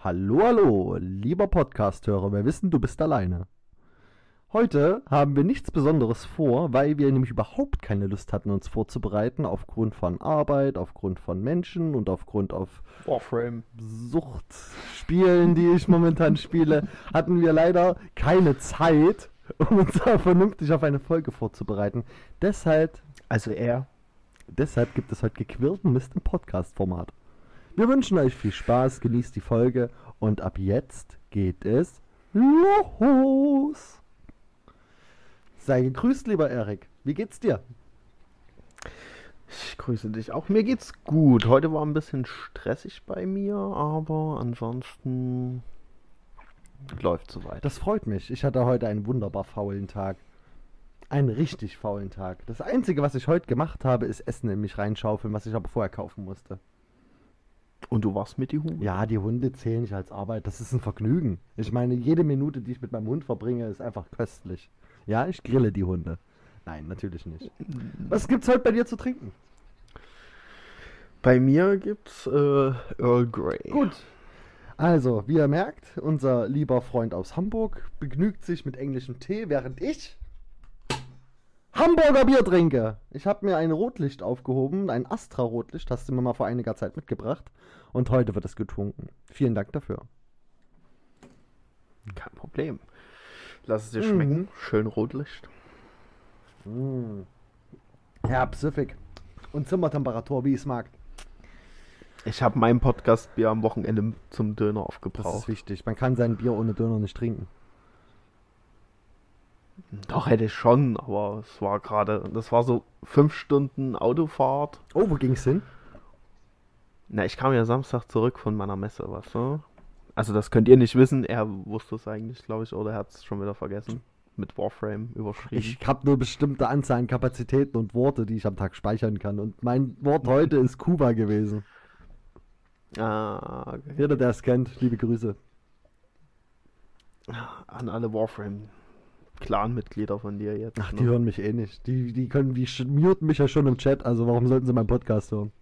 Hallo, hallo, lieber Podcast-Hörer, wir wissen, du bist alleine. Heute haben wir nichts Besonderes vor, weil wir nämlich überhaupt keine Lust hatten, uns vorzubereiten, aufgrund von Arbeit, aufgrund von Menschen und aufgrund auf Warframe. Suchtspielen, die ich momentan spiele, hatten wir leider keine Zeit, um uns da vernünftig auf eine Folge vorzubereiten. Deshalb, Also er. deshalb gibt es heute gequirlten Mist im Podcast-Format. Wir wünschen euch viel Spaß, genießt die Folge und ab jetzt geht es los. Sei gegrüßt, lieber Erik. Wie geht's dir? Ich grüße dich auch. Mir geht's gut. Heute war ein bisschen stressig bei mir, aber ansonsten läuft soweit. Das freut mich. Ich hatte heute einen wunderbar faulen Tag. Einen richtig faulen Tag. Das Einzige, was ich heute gemacht habe, ist Essen in mich reinschaufeln, was ich aber vorher kaufen musste. Und du warst mit die Hunde? Ja, die Hunde zählen nicht als Arbeit. Das ist ein Vergnügen. Ich meine, jede Minute, die ich mit meinem Hund verbringe, ist einfach köstlich. Ja, ich grille die Hunde. Nein, natürlich nicht. Was gibt's heute bei dir zu trinken? Bei mir gibt's äh, Earl Grey. Gut. Also, wie ihr merkt, unser lieber Freund aus Hamburg begnügt sich mit englischem Tee, während ich Hamburger Bier trinke. Ich habe mir ein Rotlicht aufgehoben, ein Astra-Rotlicht, hast du mir mal vor einiger Zeit mitgebracht. Und heute wird es getrunken. Vielen Dank dafür. Kein Problem. Lass es dir Mhm. schmecken. Schön Rotlicht. Mm. Ja, Pacific. Und Zimmertemperatur, wie ich es mag. Ich habe mein Podcast-Bier am Wochenende zum Döner Das ist aufgebraucht. wichtig. Man kann sein Bier ohne Döner nicht trinken. Doch hätte ich schon, aber es war gerade, das war so fünf Stunden Autofahrt. Oh, wo ging's hin? Na, ich kam ja Samstag zurück von meiner Messe, was du? Also das könnt ihr nicht wissen. Er wusste es eigentlich, glaube ich, oder er hat es schon wieder vergessen. Mit Warframe überschrieben. Ich habe nur bestimmte Anzahl an Kapazitäten und Worte, die ich am Tag speichern kann. Und mein Wort heute ist Kuba gewesen. Ah, okay. Jeder, der es kennt, liebe Grüße. An alle Warframe Clan-Mitglieder von dir jetzt. Ach, ne? die hören mich eh nicht. Die, die können, die muten mich ja schon im Chat, also warum sollten sie meinen Podcast hören?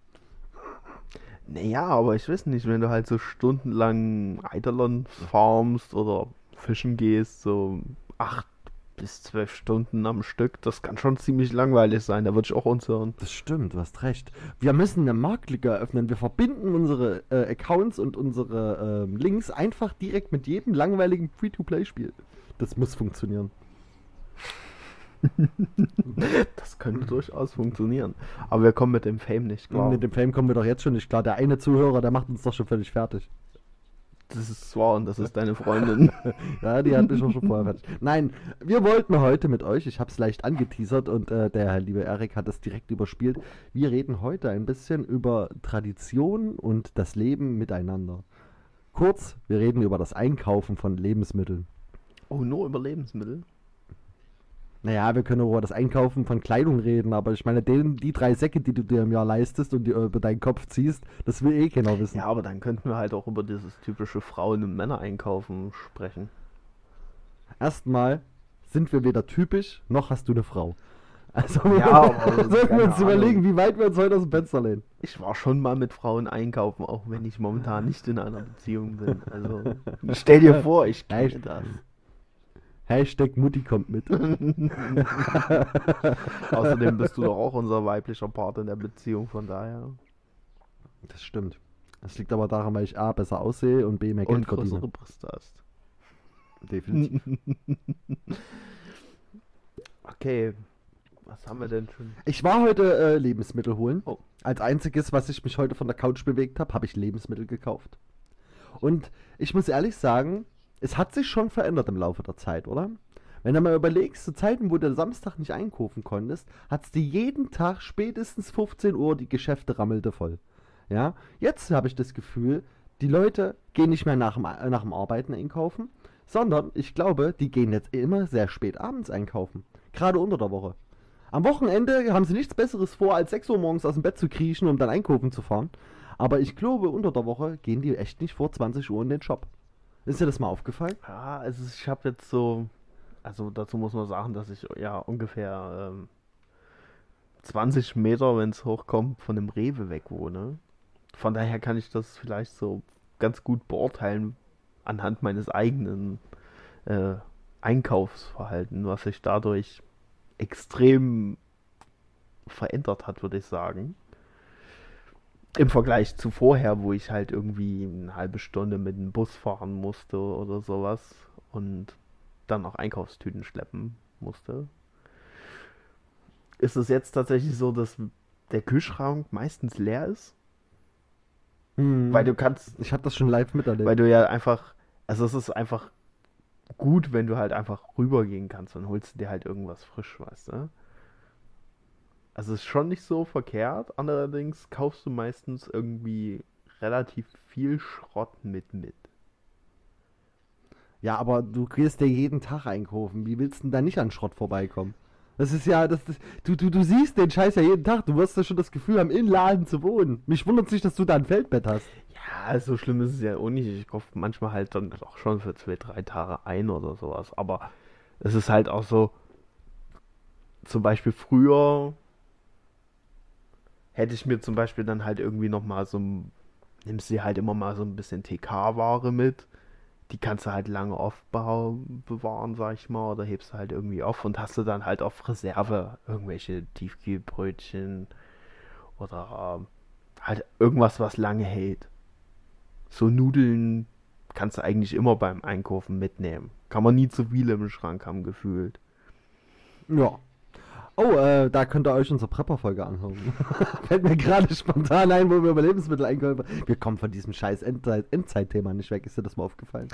Naja, aber ich weiß nicht, wenn du halt so stundenlang Eidolon farmst oder fischen gehst, so acht bis zwölf Stunden am Stück, das kann schon ziemlich langweilig sein. Da würde ich auch uns hören. Das stimmt, du hast recht. Wir müssen eine Marktlücke eröffnen. Wir verbinden unsere äh, Accounts und unsere ähm, Links einfach direkt mit jedem langweiligen Free-to-Play-Spiel. Das muss funktionieren. Das könnte durchaus funktionieren. Aber wir kommen mit dem Fame nicht klar. Mit dem Fame kommen wir doch jetzt schon nicht klar. Der eine Zuhörer, der macht uns doch schon völlig fertig. Das ist und das ist deine Freundin. Ja, die hat mich auch schon vorher fertig. Nein, wir wollten heute mit euch, ich habe es leicht angeteasert und äh, der liebe Erik hat es direkt überspielt. Wir reden heute ein bisschen über Tradition und das Leben miteinander. Kurz, wir reden über das Einkaufen von Lebensmitteln. oh, nur über Lebensmittel? Naja, wir können auch über das Einkaufen von Kleidung reden, aber ich meine, den, die drei Säcke, die du dir im Jahr leistest und die über deinen Kopf ziehst, das will eh keiner wissen. Ja, aber dann könnten wir halt auch über dieses typische Frauen- und Männer-Einkaufen sprechen. Erstmal sind wir weder typisch, noch hast du eine Frau. Also, Ja, aber sollten wir uns überlegen, Ahnung. wie weit wir uns heute aus dem Fenster lehnen. Ich war schon mal mit Frauen einkaufen, auch wenn ich momentan nicht in einer Beziehung bin. Also stell dir vor, ich kenne das. Hashtag Mutti kommt mit. Außerdem bist du doch auch unser weiblicher Part in der Beziehung, von daher. Das stimmt. Das liegt aber daran, weil ich A, besser aussehe und B, mehr Geld Und verdiene. größere Brüste hast. Definitiv. Okay, was haben wir denn schon? Ich war heute äh, Lebensmittel holen. Oh. Als einziges, was ich mich heute von der Couch bewegt habe, habe ich Lebensmittel gekauft. Und ich muss ehrlich sagen, es hat sich schon verändert im Laufe der Zeit, oder? Wenn du mal überlegst, zu Zeiten, wo du Samstag nicht einkaufen konntest, hattest du jeden Tag spätestens 15 Uhr die Geschäfte rammelte voll. Ja, jetzt habe ich das Gefühl, die Leute gehen nicht mehr nach dem, nach dem Arbeiten einkaufen, sondern ich glaube, die gehen jetzt immer sehr spät abends einkaufen. Gerade unter der Woche. Am Wochenende haben sie nichts Besseres vor, als 6 Uhr morgens aus dem Bett zu kriechen, um dann einkaufen zu fahren. Aber ich glaube, unter der Woche gehen die echt nicht vor 20 Uhr in den Shop. Ist dir das mal aufgefallen? Ja, also ich habe jetzt so, also dazu muss man sagen, dass ich ja ungefähr ähm, 20 Meter, wenn es hochkommt, von dem Rewe weg wohne. Von daher kann ich das vielleicht so ganz gut beurteilen anhand meines eigenen äh, Einkaufsverhalten, was sich dadurch extrem verändert hat, würde ich sagen. Im Vergleich zu vorher, wo ich halt irgendwie eine halbe Stunde mit dem Bus fahren musste oder sowas und dann auch Einkaufstüten schleppen musste. Ist es jetzt tatsächlich so, dass der Kühlschrank meistens leer ist? Hm. Weil du kannst, Ich habe das schon live miterlebt. weil du ja einfach, also es ist einfach gut, wenn du halt einfach rübergehen kannst und holst dir halt irgendwas frisch, weißt du? Also es ist schon nicht so verkehrt, allerdings kaufst du meistens irgendwie relativ viel Schrott mit mit. Ja, aber du gehst ja jeden Tag einkaufen. Wie willst du denn da nicht an Schrott vorbeikommen? Das ist ja, das, das, du, du, du siehst den Scheiß ja jeden Tag. Du wirst ja schon das Gefühl haben, im Laden zu wohnen. Mich wundert nicht, dass du da ein Feldbett hast. Ja, so schlimm ist es ja auch nicht. Ich kaufe manchmal halt dann auch schon für zwei, drei Tage ein oder sowas. Aber es ist halt auch so, zum Beispiel früher hätte ich mir zum Beispiel dann halt irgendwie nochmal so, ein- nimmst dir halt immer mal so ein bisschen TK-Ware mit. Die kannst du halt lange aufbewahren, sag ich mal, oder hebst du halt irgendwie auf und hast du dann halt auf Reserve irgendwelche Tiefkühlbrötchen oder ähm, halt irgendwas, was lange hält. So Nudeln kannst du eigentlich immer beim Einkaufen mitnehmen. Kann man nie zu viele im Schrank haben, gefühlt. Ja. Oh, äh, da könnt ihr euch unsere Prepper-Folge anhören. Fällt mir gerade spontan ein, wo wir über Lebensmittel einkaufen. Wir kommen von diesem scheiß Endzeit- Endzeitthema nicht weg. Ist dir das mal aufgefallen?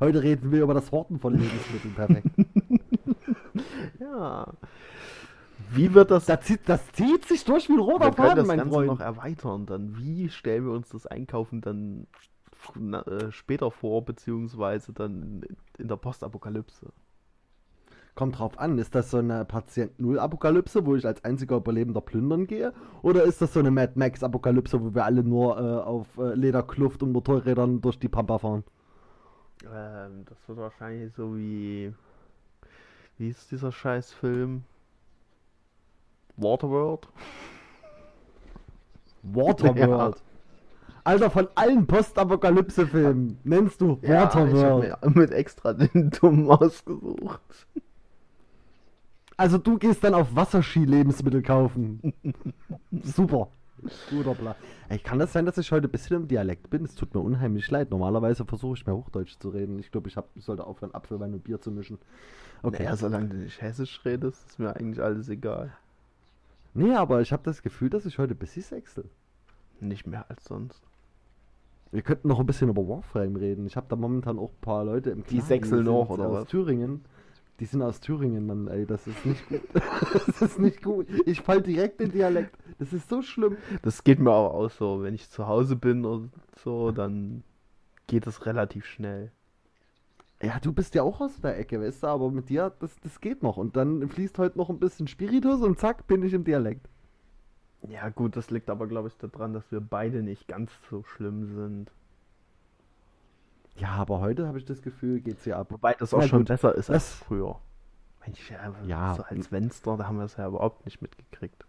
Heute reden wir über das Horten von Lebensmitteln. Perfekt. Ja. Wie wird das? Das zieht, das zieht sich durch wie ein roter wir können Faden, das mein Ganze Freund. noch erweitern. Dann wie stellen wir uns das Einkaufen dann äh, später vor, beziehungsweise dann in der Postapokalypse? Kommt drauf an, ist das so eine Patient-Null-Apokalypse, wo ich als einziger Überlebender plündern gehe? Oder ist das so eine Mad Max-Apokalypse, wo wir alle nur äh, auf äh, Lederkluft und Motorrädern durch die Pampa fahren? Ähm, das wird wahrscheinlich so wie. Wie ist dieser Scheißfilm? Waterworld? Waterworld. Alter, von allen Postapokalypse-Filmen nennst du Ja, ich hab Waterworld. mir mit extra den dummen ausgesucht. Also du gehst dann auf Wasserski-Lebensmittel kaufen. Super. Guter Plan. Ey, kann das sein, dass ich heute ein bisschen im Dialekt bin? Es tut mir unheimlich leid. Normalerweise versuche ich mehr Hochdeutsch zu reden. Ich glaube, ich, hab, ich sollte aufhören, Apfelwein und Bier zu mischen. Okay. Naja, solange du nicht hessisch redest, ist mir eigentlich alles egal. Nee, aber ich habe das Gefühl, dass ich heute ein bisschen sechsel. Nicht mehr als sonst. Wir könnten noch ein bisschen über Warframe reden. Ich habe da momentan auch ein paar Leute im Die Clan, sechseln auch, oder aus was? Thüringen. Die sind aus Thüringen, Mann, ey, das ist nicht gut. das ist nicht gut. Ich fall direkt in Dialekt. Das ist so schlimm. Das geht mir aber auch so. Wenn ich zu Hause bin und so, dann geht es relativ schnell. Ja, du bist ja auch aus der Ecke, weißt du, aber mit dir, das, das geht noch. Und dann fließt heute noch ein bisschen Spiritus und zack, bin ich im Dialekt. Ja, gut, das liegt aber, glaube ich, daran, dass wir beide nicht ganz so schlimm sind. Ja, aber heute habe ich das Gefühl, geht's hier ab. Wobei das auch schon gut, besser ist als das- früher. Mensch, ja, Ja. so als Fenster, da haben wir es ja überhaupt nicht mitgekriegt.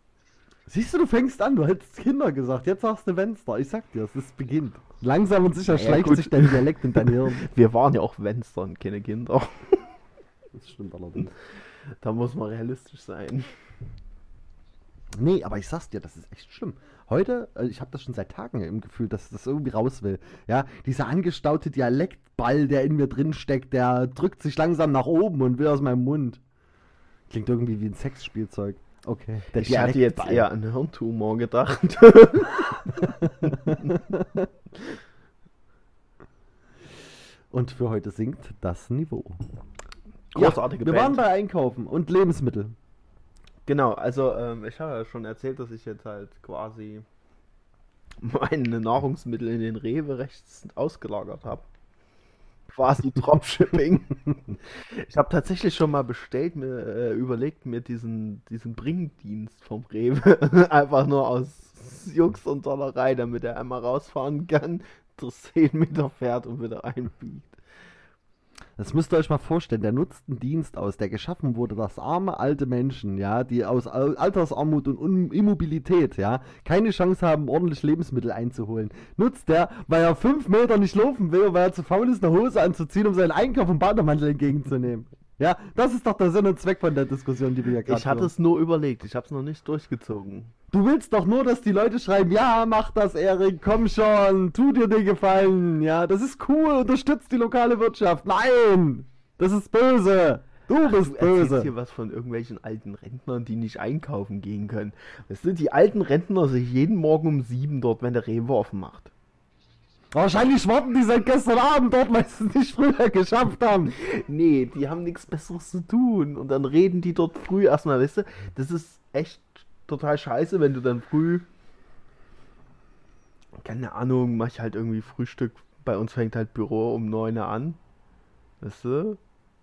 Siehst du, du fängst an, du hättest Kinder gesagt, jetzt sagst du Fenster. Ich sag dir, es beginnt. Langsam und sicher ja, schleicht gut. sich dein Dialekt in dein Hirn. Wir waren ja auch Fenster und keine Kinder. Das stimmt allerdings. Da muss man realistisch sein. Nee, aber ich sag's dir, das ist echt schlimm. Heute, äh, ich habe das schon seit Tagen im Gefühl, dass das irgendwie raus will. Ja, dieser angestaute Dialektball, der in mir drin steckt, der drückt sich langsam nach oben und will aus meinem Mund. Klingt irgendwie wie ein Sexspielzeug. Okay. Der Ich hatte jetzt eher an Hirntumor gedacht. Und für heute sinkt das Niveau. Großartige wir Band. waren bei Einkaufen und Lebensmittel. Genau, also ähm, ich habe ja schon erzählt, dass ich jetzt halt quasi meine Nahrungsmittel in den Rewe rechts ausgelagert habe. Quasi Dropshipping. ich habe tatsächlich schon mal bestellt, mir äh, überlegt, mir diesen, diesen Bringdienst vom Rewe einfach nur aus Jux und Dollerei, damit er einmal rausfahren kann, das 10 Meter fährt und wieder einbiegt. Das müsst ihr euch mal vorstellen. Der nutzt einen Dienst aus, der geschaffen wurde, dass arme alte Menschen, ja, die aus Al- Altersarmut und Un Immobilität, ja, keine Chance haben, ordentlich Lebensmittel einzuholen. Nutzt der, weil er fünf Meter nicht laufen will, weil er zu faul ist, eine Hose anzuziehen, um seinen Einkauf im Bademantel entgegenzunehmen. Ja, das ist doch der Sinn und Zweck von der Diskussion, die wir hier gerade Ich hatte es nur überlegt, ich habe es noch nicht durchgezogen. Du willst doch nur, dass die Leute schreiben, ja, mach das, Erik, komm schon, tu dir den Gefallen, ja, das ist cool, unterstützt die lokale Wirtschaft. Nein, das ist böse. Du bist Du erzählst böse. hier was von irgendwelchen alten Rentnern, die nicht einkaufen gehen können. Weißt du, die alten Rentner sich jeden Morgen um sieben dort, wenn der Rewe offen macht. Wahrscheinlich warten die seit gestern Abend dort, weil sie es nicht früher geschafft haben. Nee, die haben nichts Besseres zu tun. Und dann reden die dort früh erstmal, weißt du, das ist echt total scheiße, wenn du dann früh. Keine Ahnung, mach ich halt irgendwie Frühstück. Bei uns fängt halt Büro um 9 Uhr an. Weißt du?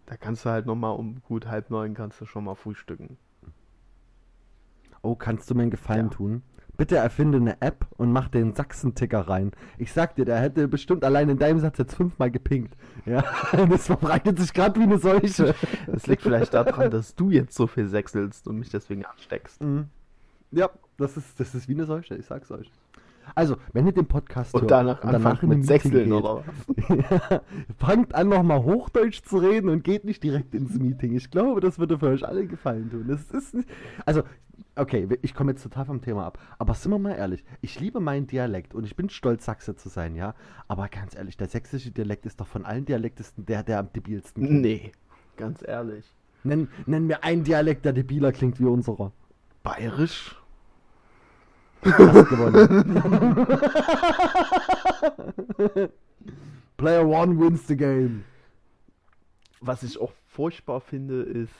Da kannst du halt nochmal um gut halb neun kannst du schon mal frühstücken. Oh, kannst du mir einen Gefallen Ja. tun? Bitte erfinde eine App und mach den Sachsen-Ticker rein. Ich sag dir, der hätte bestimmt allein in deinem Satz jetzt fünfmal gepinkt. Ja, das verbreitet sich gerade wie eine Seuche. Das liegt vielleicht daran, dass du jetzt so viel sechselst und mich deswegen ansteckst. Mhm. Ja, das ist, das ist wie eine Seuche, ich sag's euch. Also, wenn ihr den Podcast Und hört danach und in ein mit Sechseln oder was? fangt an, nochmal Hochdeutsch zu reden und geht nicht direkt ins Meeting. Ich glaube, das würde für euch alle gefallen tun. Das ist nicht. Also, okay, ich komme jetzt total vom Thema ab. Aber sind wir mal ehrlich, ich liebe meinen Dialekt und ich bin stolz, Sachse zu sein, ja. Aber ganz ehrlich, der sächsische Dialekt ist doch von allen Dialektesten der, der am debilsten klingt. Nee, ganz ehrlich. Nenn, nenn mir einen Dialekt, der debiler klingt wie unserer. Bayerisch? Hast gewonnen. Player one wins the game. Was ich auch furchtbar finde, ist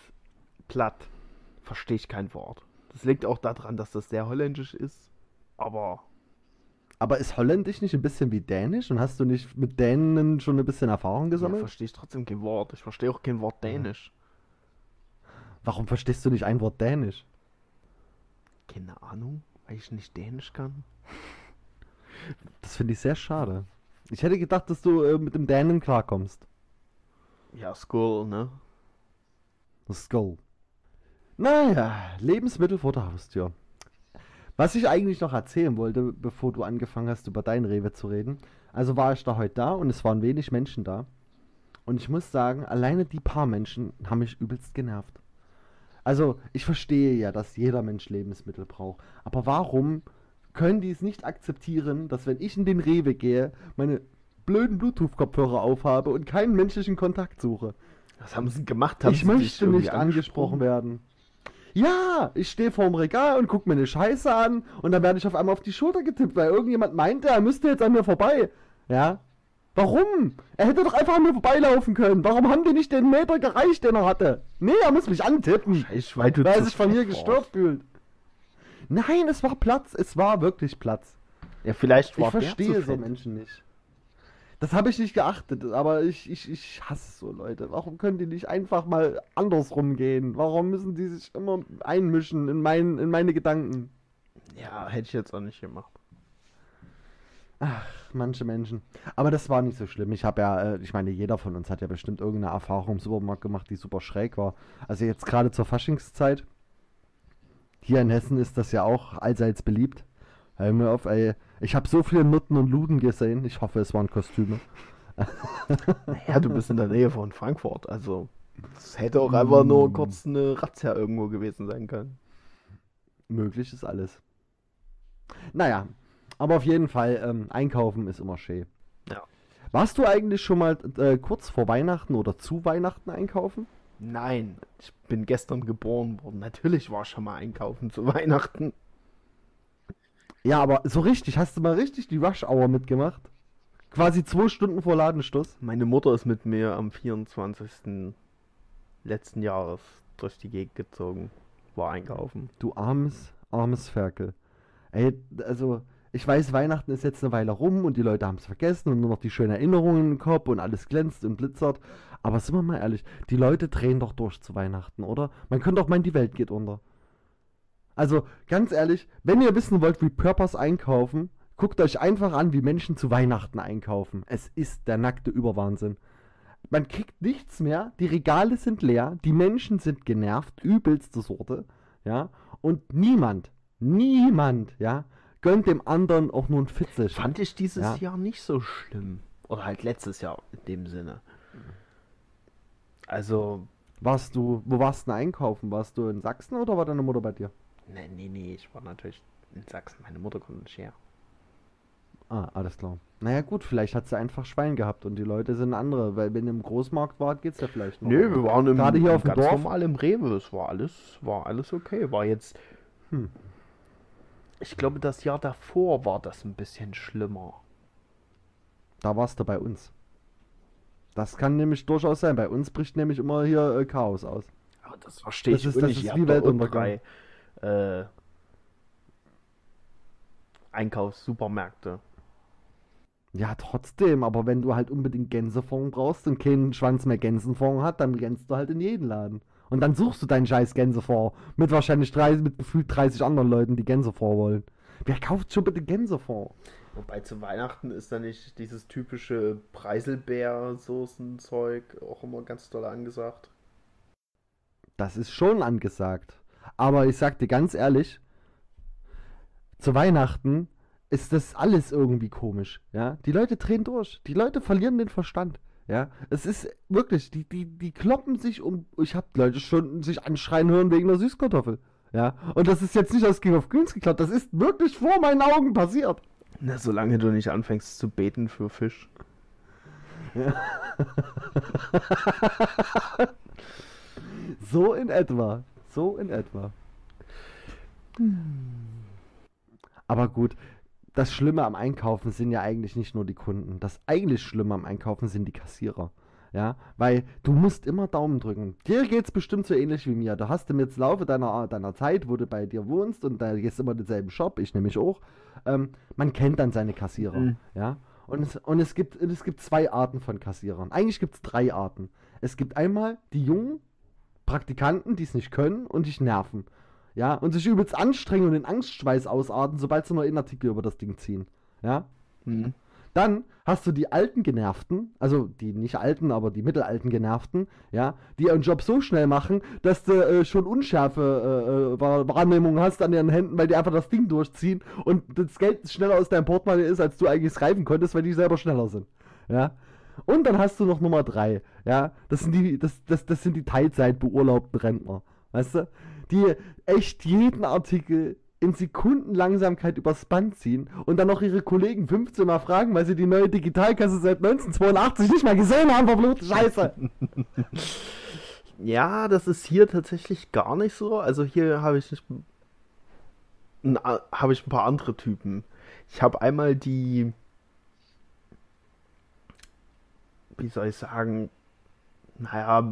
platt. Verstehe ich kein Wort. Das liegt auch daran, dass das sehr holländisch ist. Aber Aber ist Holländisch nicht ein bisschen wie Dänisch? Und hast du nicht mit Dänen schon ein bisschen Erfahrung ja, gesammelt? verstehe ich trotzdem kein Wort. Ich verstehe auch kein Wort Dänisch. Warum verstehst du nicht ein Wort Dänisch? Keine Ahnung, weil ich nicht Dänisch kann. Das finde ich sehr schade. Ich hätte gedacht, dass du äh, mit dem Dänen klarkommst. Ja, Skull, ne? Skull. Naja, Lebensmittel vor der Haustür. Was ich eigentlich noch erzählen wollte, bevor du angefangen hast, über dein Rewe zu reden. Also war ich da heute da und es waren wenig Menschen da. Und ich muss sagen, alleine die paar Menschen haben mich übelst genervt. Also, ich verstehe ja, dass jeder Mensch Lebensmittel braucht. Aber warum können die es nicht akzeptieren, dass wenn ich in den Rewe gehe, meine blöden Bluetooth-Kopfhörer aufhabe und keinen menschlichen Kontakt suche? Was haben sie gemacht? Haben ich sie möchte nicht angesprochen werden. Ja, ich stehe vorm Regal und guck mir eine Scheiße an und dann werde ich auf einmal auf die Schulter getippt, weil irgendjemand meinte, er müsste jetzt an mir vorbei. Ja? Warum? Er hätte doch einfach an mir vorbeilaufen können. Warum haben die nicht den Meter gereicht, den er hatte? Nee, er muss mich antippen, Ich, weil du weil er sich von mir gestört fühlt. Nein, es war Platz. Es war wirklich Platz. Ja, vielleicht Ich war der verstehe zu so. Menschen nicht. Das habe ich nicht geachtet, aber ich, ich, ich hasse so Leute. Warum können die nicht einfach mal andersrum gehen? Warum müssen die sich immer einmischen in, mein, in meine Gedanken? Ja, hätte ich jetzt auch nicht gemacht. Ach, manche Menschen. Aber das war nicht so schlimm. Ich habe ja, äh, ich meine, jeder von uns hat ja bestimmt irgendeine Erfahrung im Supermarkt gemacht, die super schräg war. Also jetzt gerade zur Faschingszeit. Hier in Hessen ist das ja auch allseits beliebt. Hör mir auf, ey. Ich habe so viele Nutten und Luden gesehen. Ich hoffe, es waren Kostüme. Naja, du bist in der Nähe von Frankfurt, also es hätte auch einfach nur Mm. kurz eine Razzia irgendwo gewesen sein können. Möglich ist alles. Naja, aber auf jeden Fall, ähm, einkaufen ist immer schön. Ja. Warst du eigentlich schon mal äh, kurz vor Weihnachten oder zu Weihnachten einkaufen? Nein, ich bin gestern geboren worden. Natürlich war ich schon mal einkaufen zu Weihnachten. Ja, aber so richtig, hast du mal richtig die Rush Hour mitgemacht? Quasi zwei Stunden vor Ladenschluss? Meine Mutter ist mit mir am 24. letzten Jahres durch die Gegend gezogen. War einkaufen. Du armes, armes Ferkel. Ey, also, ich weiß, Weihnachten ist jetzt eine Weile rum und die Leute haben es vergessen und nur noch die schönen Erinnerungen im Kopf und alles glänzt und glitzert. Aber sind wir mal ehrlich, die Leute drehen doch durch zu Weihnachten, oder? Man könnte doch meinen, die Welt geht unter. Also, ganz ehrlich, wenn ihr wissen wollt, wie Purpose einkaufen, guckt euch einfach an, wie Menschen zu Weihnachten einkaufen. Es ist der nackte Überwahnsinn. Man kriegt nichts mehr, die Regale sind leer, die Menschen sind genervt, übelste Sorte, ja. Und niemand, niemand, ja, gönnt dem anderen auch nur ein Fitzel. Fand ich dieses Ja. Jahr nicht so schlimm. Oder halt letztes Jahr in dem Sinne. Also, Warst du, wo warst du denn einkaufen? Warst du in Sachsen oder war deine Mutter bei dir? Nee, nee, nee, ich war natürlich in Sachsen. Meine Mutter kommt nicht her. Ah, alles klar. Naja gut, vielleicht hat sie einfach Schwein gehabt und die Leute sind andere, weil wenn ihr im Großmarkt wart, geht's ja vielleicht noch. Nö, wir waren im, Gerade hier im auf dem ganz Dorf? normal im Rewe. Es war alles, war alles okay. War jetzt. Hm. Ich glaube, das Jahr davor war das ein bisschen schlimmer. Da warst du bei uns. Das kann nämlich durchaus sein. Bei uns bricht nämlich immer hier äh, Chaos aus. Aber das verstehe Das ich ist- das nicht. ist Ihr wie doch Weltuntergang. drei äh, Einkaufssupermärkte. Ja, trotzdem, aber wenn du halt unbedingt Gänsefond brauchst und keinen Schwanz mehr Gänsenfond hat, dann rennst du halt in jeden Laden. Und dann suchst du deinen scheiß Gänsefond. Mit wahrscheinlich 30, mit gefühlt 30 anderen Leuten, die Gänsefond wollen. Wer kauft schon bitte Gänsefond? Wobei zu Weihnachten ist da nicht dieses typische Preiselbeersoßenzeug auch immer ganz doll angesagt. Das ist schon angesagt. Aber ich sag dir ganz ehrlich, zu Weihnachten ist das alles irgendwie komisch. Ja, die Leute drehen durch. Die Leute verlieren den Verstand. Ja, es ist wirklich, die, die, die kloppen sich um. Ich habe Leute schon sich anschreien hören wegen der Süßkartoffel. Ja, und das ist jetzt nicht aus King of Queens geklappt. Das ist wirklich vor meinen Augen passiert. Na, solange du nicht anfängst zu beten für Fisch. So in etwa. So in etwa. Aber gut, das Schlimme am Einkaufen sind ja eigentlich nicht nur die Kunden. Das eigentlich Schlimme am Einkaufen sind die Kassierer. Ja, weil du musst immer Daumen drücken. Dir geht's bestimmt so ähnlich wie mir. Da hast du mir jetzt Laufe deiner, deiner Zeit, wo du bei dir wohnst und da gehst immer denselben Shop, ich nämlich auch. Ähm, man kennt dann seine Kassierer. Mhm. Ja, und es, und es gibt, es gibt zwei Arten von Kassierern. Eigentlich gibt es drei Arten. Es gibt einmal die jungen Praktikanten, die es nicht können und dich nerven. Ja, und sich übelst anstrengen und in Angstschweiß ausarten, sobald sie nur einen Artikel über das Ding ziehen. Ja. Hm. Dann hast du die alten Genervten, also die nicht alten, aber die mittelalten Genervten, ja, die ihren Job so schnell machen, dass du äh, schon unschärfe äh, Wahr- Wahrnehmung hast an ihren Händen, weil die einfach das Ding durchziehen und das Geld schneller aus deinem Portemonnaie ist, als du eigentlich greifen konntest, weil die selber schneller sind. Ja. Und dann hast du noch Nummer drei, ja, das sind die, das, das, das sind die Teilzeitbeurlaubten Rentner, weißt du, die echt jeden Artikel in Sekundenlangsamkeit übers Band ziehen und dann noch ihre Kollegen 15 Mal fragen, weil sie die neue Digitalkasse seit 1982 nicht mal gesehen haben, verfluchte Scheiße. Ja, das ist hier tatsächlich gar nicht so. Also hier habe ich nicht, habe ich ein paar andere Typen. Ich habe einmal die, wie soll ich sagen, naja,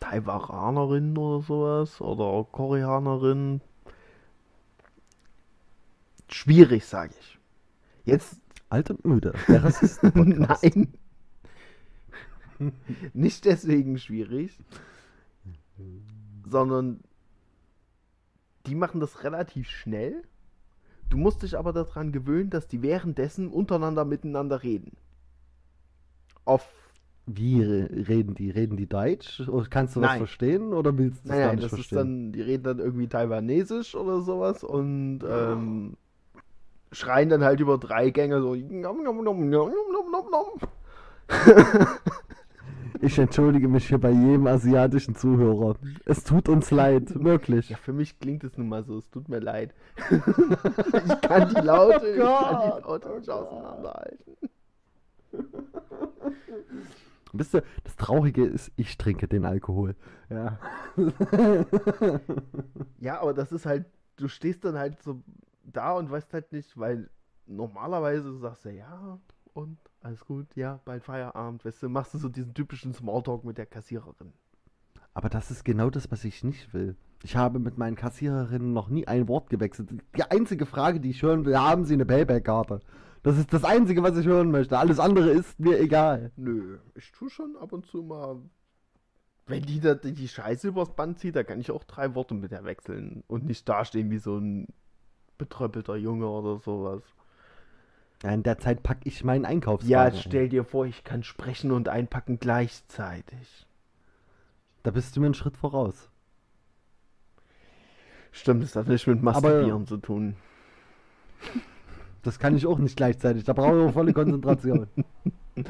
Taiwanerin oder sowas oder Koreanerin. Schwierig, sage ich. Jetzt Alt und müde, der Rassisten-Podcast. Nein. Nicht deswegen schwierig, sondern die machen das relativ schnell. Du musst dich aber daran gewöhnen, dass die währenddessen untereinander miteinander reden. Auf. Wie re- reden die? Reden die Deutsch? Kannst du was Nein. verstehen oder willst du es Nein, nein, nicht das ist verstehen? dann, die reden dann irgendwie taiwanesisch oder sowas und ähm, schreien dann halt über drei Gänge so. Ich entschuldige mich hier bei jedem asiatischen Zuhörer. Es tut uns leid, wirklich. Ja, für mich klingt es nun mal so, es tut mir leid. ich kann die Laute, ich kann die Laute oh nicht Gott. auseinanderhalten. Wisst ihr, das Traurige ist, ich trinke den Alkohol. Ja. Ja, aber das ist halt, du stehst dann halt so da und weißt halt nicht, weil normalerweise sagst du ja und alles gut, ja, bald Feierabend, weißt du, machst du so diesen typischen Smalltalk mit der Kassiererin. Aber das ist genau das, was ich nicht will. Ich habe mit meinen Kassiererinnen noch nie ein Wort gewechselt. Die einzige Frage, die ich hören will, haben sie eine Payback-Karte? Das ist das Einzige, was ich hören möchte. Alles andere ist mir egal. Nö, ich tue schon ab und zu mal. Wenn die da die Scheiße übers Band zieht, da kann ich auch drei Worte mit der wechseln und nicht dastehen wie so ein betröppelter Junge oder sowas. Ja, in der Zeit packe ich meinen Einkaufswagen. Ja, stell dir vor, ich kann sprechen und einpacken gleichzeitig. Da bist du mir einen Schritt voraus. Stimmt, das hat nicht mit Masturbieren zu tun. Das kann ich auch nicht gleichzeitig. Da brauche ich auch volle Konzentration.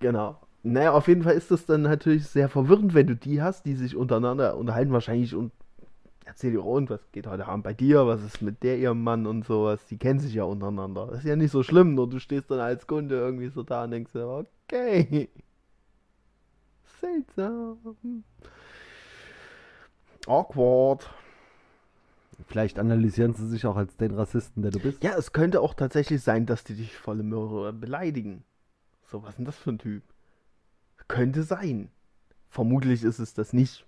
Genau. Naja, auf jeden Fall ist das dann natürlich sehr verwirrend, wenn du die hast, die sich untereinander unterhalten, wahrscheinlich und erzähl dir, und was geht heute Abend bei dir, was ist mit der ihrem Mann und sowas, die kennen sich ja untereinander. Das ist ja nicht so schlimm, nur du stehst dann als Kunde irgendwie so da und denkst dir, okay. Seltsam. Awkward. Vielleicht analysieren sie sich auch als den Rassisten, der du bist. Ja, es könnte auch tatsächlich sein, dass die dich volle Möhre beleidigen. So, was ist denn das für ein Typ? Könnte sein. Vermutlich ist es das nicht.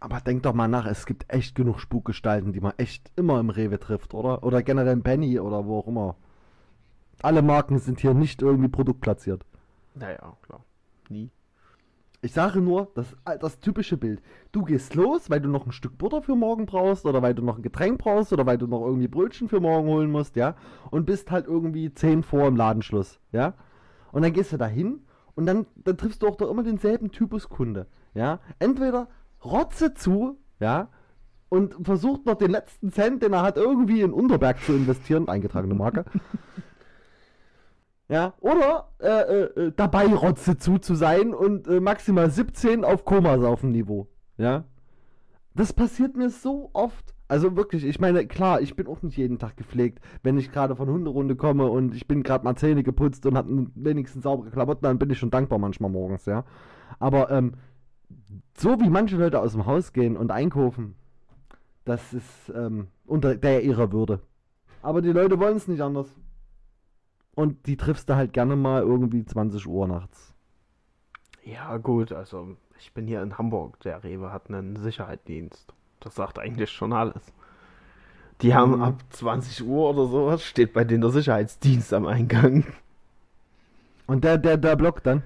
Aber denk doch mal nach, es gibt echt genug Spukgestalten, die man echt immer im Rewe trifft, oder? Oder generell im Penny oder wo auch immer. Alle Marken sind hier nicht irgendwie produktplatziert. Naja, klar. Nie. Ich sage nur, das, das typische Bild. Du gehst los, weil du noch ein Stück Butter für morgen brauchst oder weil du noch ein Getränk brauchst oder weil du noch irgendwie Brötchen für morgen holen musst, ja? Und bist halt irgendwie 10 vor im Ladenschluss, ja? Und dann gehst du da hin und dann, dann triffst du auch da immer denselben Typus Kunde, ja? Entweder Rotze zu, ja? Und versucht noch den letzten Cent, den er hat, irgendwie in Unterberg zu investieren, eingetragene Marke. Ja, oder äh, äh, äh, dabei Rotze zu zu sein und äh, maximal 17 auf Komasaufen-Niveau. Ja. Das passiert mir so oft. Also wirklich, ich meine, klar, ich bin auch nicht jeden Tag gepflegt, wenn ich gerade von Hunderunde komme und ich bin gerade mal Zähne geputzt und habe wenigstens saubere Klamotten, dann bin ich schon dankbar manchmal morgens, ja. Aber ähm, so wie manche Leute aus dem Haus gehen und einkaufen, das ist ähm, unter der ihrer Würde. Aber die Leute wollen es nicht anders. Und die triffst du halt gerne mal irgendwie 20 Uhr nachts. Ja, gut, also ich bin hier in Hamburg. Der Rewe hat einen Sicherheitsdienst. Das sagt eigentlich schon alles. Die haben Mhm. ab 20 Uhr oder sowas, steht bei denen der Sicherheitsdienst am Eingang. Und der, der, der blockt dann.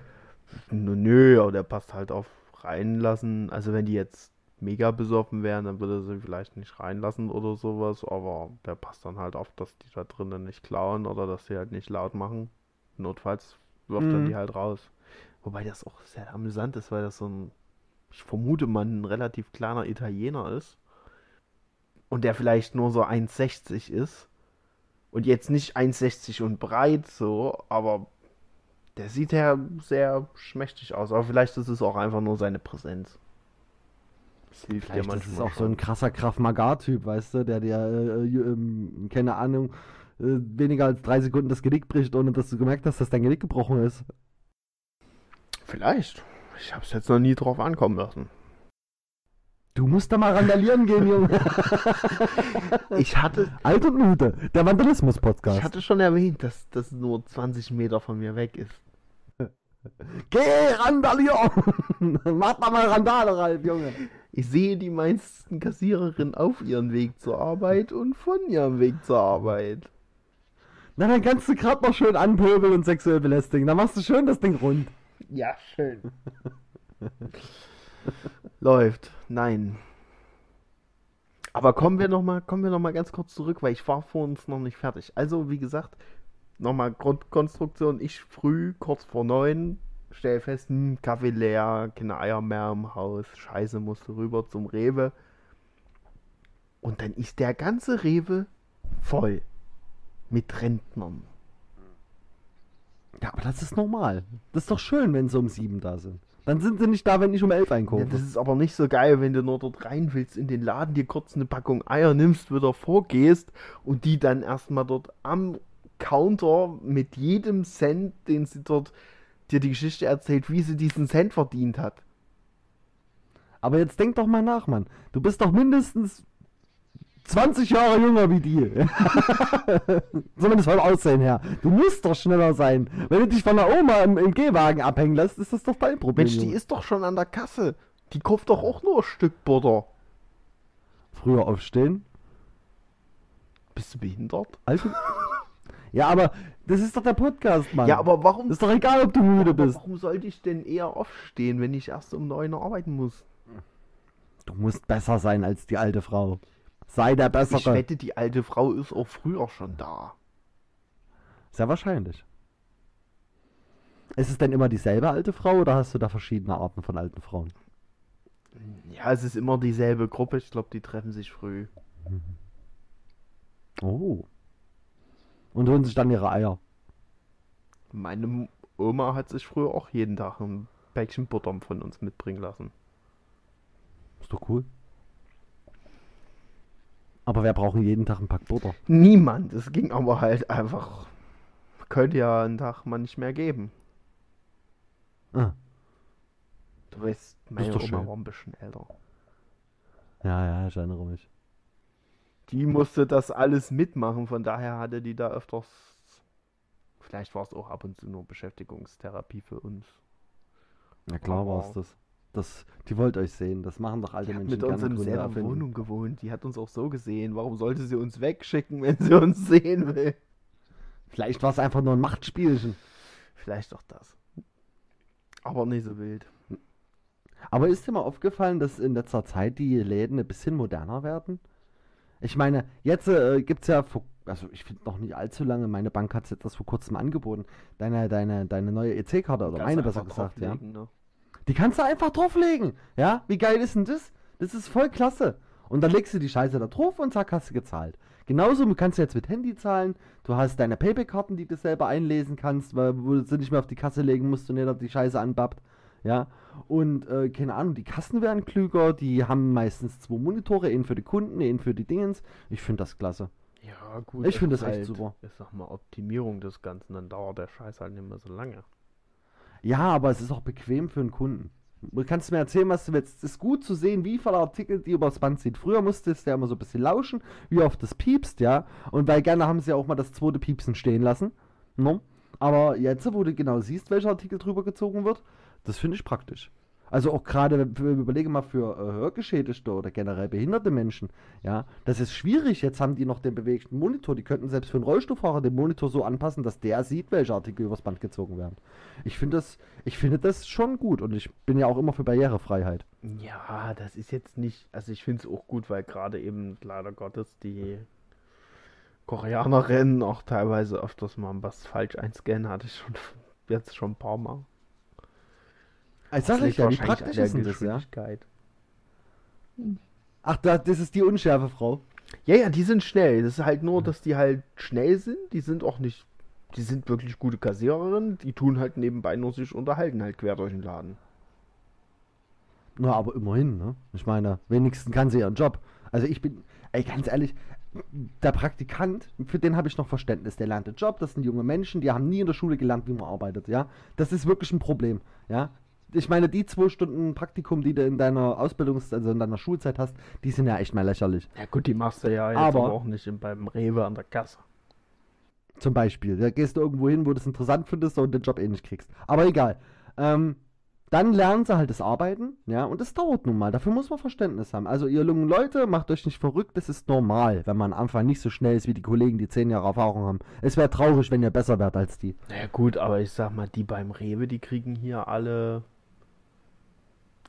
Nö, Nö, aber der passt halt auf reinlassen. Also wenn die jetzt mega besoffen wären, dann würde er sie vielleicht nicht reinlassen oder sowas, aber der passt dann halt auf, dass die da drinnen nicht klauen oder dass sie halt nicht laut machen. Notfalls wirft er Mhm. die halt raus. Wobei das auch sehr amüsant ist, weil das so ein, ich vermute mal, ein relativ kleiner Italiener ist. Und der vielleicht nur so 1,60 ist. Und jetzt nicht 1,60 und breit so, aber der sieht ja sehr schmächtig aus. Aber vielleicht ist es auch einfach nur seine Präsenz. Das hilft Vielleicht ja ist es manchmal auch so ein schon. krasser Krav Maga-Typ, weißt du, der dir, äh, äh, ähm, keine Ahnung, äh, weniger als drei Sekunden das Genick bricht, ohne dass du gemerkt hast, dass dein Genick gebrochen ist. Vielleicht. Ich habe es jetzt noch nie drauf ankommen lassen. Du musst da mal randalieren gehen, Junge. Ich hatte, Alt und müde, der Vandalismus-Podcast. ich hatte schon erwähnt, dass das nur 20 Meter von mir weg ist. Geh randalieren! Mach da mal Randale, Ralf, Junge. Ich sehe die meisten Kassiererinnen auf ihrem Weg zur Arbeit und von ihrem Weg zur Arbeit. Na, dann kannst du gerade noch schön anpöbeln und sexuell belästigen. Dann machst du schön das Ding rund. Ja, schön. Läuft. Nein. Aber kommen wir noch mal, kommen wir noch mal ganz kurz zurück, weil ich war vor uns noch nicht fertig. Also, wie gesagt, nochmal Grundkonstruktion. Ich früh, kurz vor neun, stell fest, hm, Kaffee leer, keine Eier mehr im Haus. Scheiße, musste rüber zum Rewe. Und dann ist der ganze Rewe voll mit Rentnern. Ja, aber das ist normal. Das ist doch schön, wenn sie um sieben da sind. Dann sind sie nicht da, wenn ich um elf Ja, einkaufe. das ist aber nicht so geil, wenn du nur dort rein willst in den Laden, dir kurz eine Packung Eier nimmst, wieder vorgehst und die dann erstmal dort am Counter mit jedem Cent, den sie dort dir die Geschichte erzählt, wie sie diesen Cent verdient hat. Aber jetzt denk doch mal nach, Mann. Du bist doch mindestens 20 Jahre jünger wie die. Zumindest vom Aussehen her. Du musst doch schneller sein. Wenn du dich von der Oma im, im Gehwagen abhängen lässt, ist das doch dein Problem. Mensch, die ist doch schon an der Kasse. Die kauft doch auch nur ein Stück Butter. Früher aufstehen. Bist du behindert? Alter. Ja, aber das ist doch der Podcast, Mann. Ja, aber warum, Ist doch egal, ob du müde bist. warum sollte ich denn eher aufstehen, wenn ich erst um 9 Uhr arbeiten muss? Du musst besser sein als die alte Frau. Sei der Ich Bessere. wette, die alte Frau ist auch früher schon da. Sehr wahrscheinlich. Ist es denn immer dieselbe alte Frau oder hast du da verschiedene Arten von alten Frauen? Ja, es ist immer dieselbe Gruppe. Ich glaube, die treffen sich früh. Oh. Und holen sich dann ihre Eier. Meine Oma hat sich früher auch jeden Tag ein Päckchen Butter von uns mitbringen lassen. Ist doch cool. Aber wer braucht jeden Tag einen Pack Butter? Niemand. Es ging aber halt einfach. Könnte ja einen Tag mal nicht mehr geben. Ah, Du weißt, meine Oma schön. war ein bisschen älter. ja, ja, ich erinnere mich. Die musste das alles mitmachen, von daher hatte die da öfters. Vielleicht war es auch ab und zu nur Beschäftigungstherapie für uns. Na klar war es das. das. Die wollt euch sehen. Das machen doch alte Die hat Menschen mit uns in erfinden. Wohnung gewohnt. Die hat uns auch so gesehen. Warum sollte sie uns wegschicken, wenn sie uns sehen will? Vielleicht war es einfach nur ein Machtspielchen. Vielleicht doch das. Aber nicht so wild. Aber ist dir mal aufgefallen, dass in letzter Zeit die Läden ein bisschen moderner werden? Ich meine, jetzt äh, gibt es ja, vor, also ich finde noch nicht allzu lange, meine Bank hat es jetzt erst vor kurzem angeboten, deine, deine, deine neue EC-Karte oder meine besser gesagt, ja. ne? Die kannst du einfach drauflegen, ja? Wie geil ist denn das? Das ist voll klasse. Und dann legst du die Scheiße da drauf und zack, hast du gezahlt. Genauso kannst du jetzt mit Handy zahlen. Du hast deine Payback-Karten, die du selber einlesen kannst, weil du sie nicht mehr auf die Kasse legen musst und jeder die Scheiße anbappt. Ja, und äh, keine Ahnung, die Kassen werden klüger, die haben meistens zwei Monitore, einen für die Kunden, einen für die Dingens. Ich finde das klasse. Ja, gut. Ich finde das echt halt, super. Ich sag mal, Optimierung des Ganzen, dann dauert der Scheiß halt nicht mehr so lange. Ja, aber es ist auch bequem für einen Kunden. Du kannst mir erzählen, was du willst. Es ist gut zu sehen, wie viele Artikel die übers Band ziehen. Früher musstest du ja immer so ein bisschen lauschen, wie oft das piepst, ja. Und weil gerne haben sie ja auch mal das zweite Piepsen stehen lassen. No? Aber jetzt, wo du genau siehst, welcher Artikel drüber gezogen wird, das finde ich praktisch. Also auch gerade, überlegen mal für äh, Hörgeschädigte oder generell behinderte Menschen, ja, das ist schwierig. Jetzt haben die noch den bewegten Monitor. Die könnten selbst für einen Rollstuhlfahrer den Monitor so anpassen, dass der sieht, welche Artikel übers Band gezogen werden. Ich finde das, ich finde das schon gut und ich bin ja auch immer für Barrierefreiheit. Ja, das ist jetzt nicht. Also, ich finde es auch gut, weil gerade eben leider Gottes die Koreanerinnen auch teilweise öfters mal was falsch einscannen, hatte ich schon jetzt schon ein paar Mal. Ich sag Das ich ja, wie praktisch ist denn das, ja? Geschwindigkeit. Ach, da, das ist die unschärfe Frau. Ja, ja, die sind schnell. Das ist halt nur, dass die halt schnell sind. Die sind auch nicht. Die sind wirklich gute Kassiererinnen. Die tun halt nebenbei nur sich unterhalten, halt quer durch den Laden. Na, aber immerhin, ne? Ich meine, wenigstens kann sie ihren Job. Also ich bin, ey, ganz ehrlich, der Praktikant, für den habe ich noch Verständnis. Der lernt den Job, das sind junge Menschen, die haben nie in der Schule gelernt, wie man arbeitet, ja? Das ist wirklich ein Problem, ja? Ich meine, die zwei Stunden Praktikum, die du in deiner Ausbildungs-, also in deiner Schulzeit hast, die sind ja echt mal lächerlich. Ja, gut, die machst du ja jetzt Aber- aber auch nicht beim Rewe an der Kasse. Zum Beispiel. Da gehst du irgendwo hin, wo du es interessant findest und den Job eh nicht kriegst. Aber egal. Ähm, dann lernen sie halt das Arbeiten, ja, und das dauert nun mal. Dafür muss man Verständnis haben. Also, ihr jungen Leute, macht euch nicht verrückt, das ist normal, wenn man am Anfang nicht so schnell ist wie die Kollegen, die zehn Jahre Erfahrung haben. Es wäre traurig, wenn ihr besser wärt als die. Naja, gut, aber ich sag mal, die beim Rewe, die kriegen hier alle.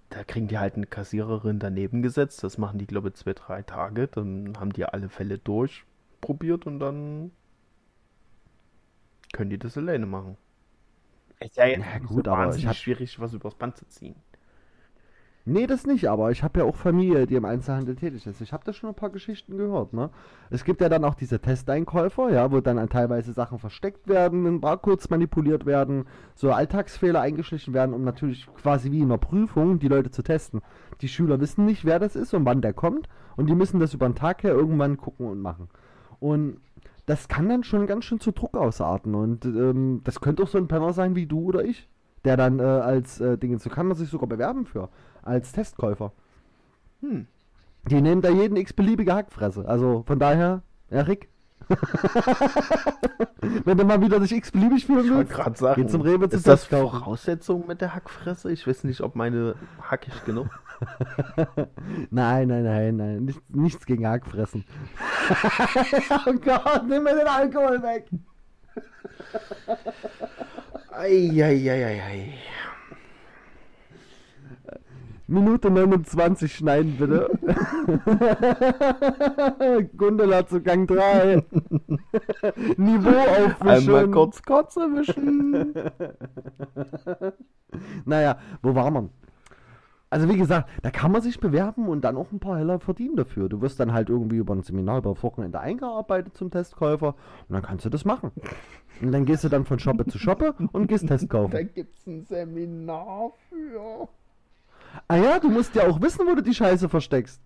Da kriegen die halt eine Kassiererin daneben gesetzt. Das machen die, glaube ich, zwei, drei Tage. Dann haben die alle Fälle durchprobiert und dann können die das alleine machen. Ist ja jetzt Na gut, so aber ich wahnsinnig hab- schwierig, was übers Band zu ziehen. Nee, das nicht, aber ich habe ja auch Familie, die im Einzelhandel tätig ist. Ich habe da schon ein paar Geschichten gehört, ne? Es gibt ja dann auch diese Testeinkäufer, ja, wo dann teilweise Sachen versteckt werden, Barcodes manipuliert werden, so Alltagsfehler eingeschlichen werden, um natürlich quasi wie in einer Prüfung die Leute zu testen. Die Schüler wissen nicht, wer das ist und wann der kommt und die müssen das über den Tag her irgendwann gucken und machen. Und das kann dann schon ganz schön zu Druck ausarten und ähm, das könnte auch so ein Penner sein wie du oder ich, der dann äh, als äh, Dinge, so kann man sich sogar bewerben für als Testkäufer. Hm. Die nehmen da jeden x-beliebige Hackfresse. Also von daher, Erik. Wenn du mal wieder dich x-beliebig fühlen Ich wollte willst, sagen, geh zum Rewe zum ist das. Voraussetzung mit der Hackfresse? Ich weiß nicht, ob meine hackig genug. Nein, nein, nein, nein. Nichts, nichts gegen Hackfressen. oh Gott, nimm mir den Alkohol weg. Eieieiei. Minute 29 schneiden, bitte. Gundela zu Gang 3. Niveau aufwischen. Einmal kurz Kotze wischen. Naja, wo war man? Also wie gesagt, da kann man sich bewerben und dann auch ein paar Heller verdienen dafür. Du wirst dann halt irgendwie über ein Seminar über das Wochenende eingearbeitet zum Testkäufer und dann kannst du das machen. Und dann gehst du dann von Shoppe zu Shoppe und gehst Test kaufen. Da gibt's ein Seminar für. Ah ja, du musst ja auch wissen, wo du die Scheiße versteckst.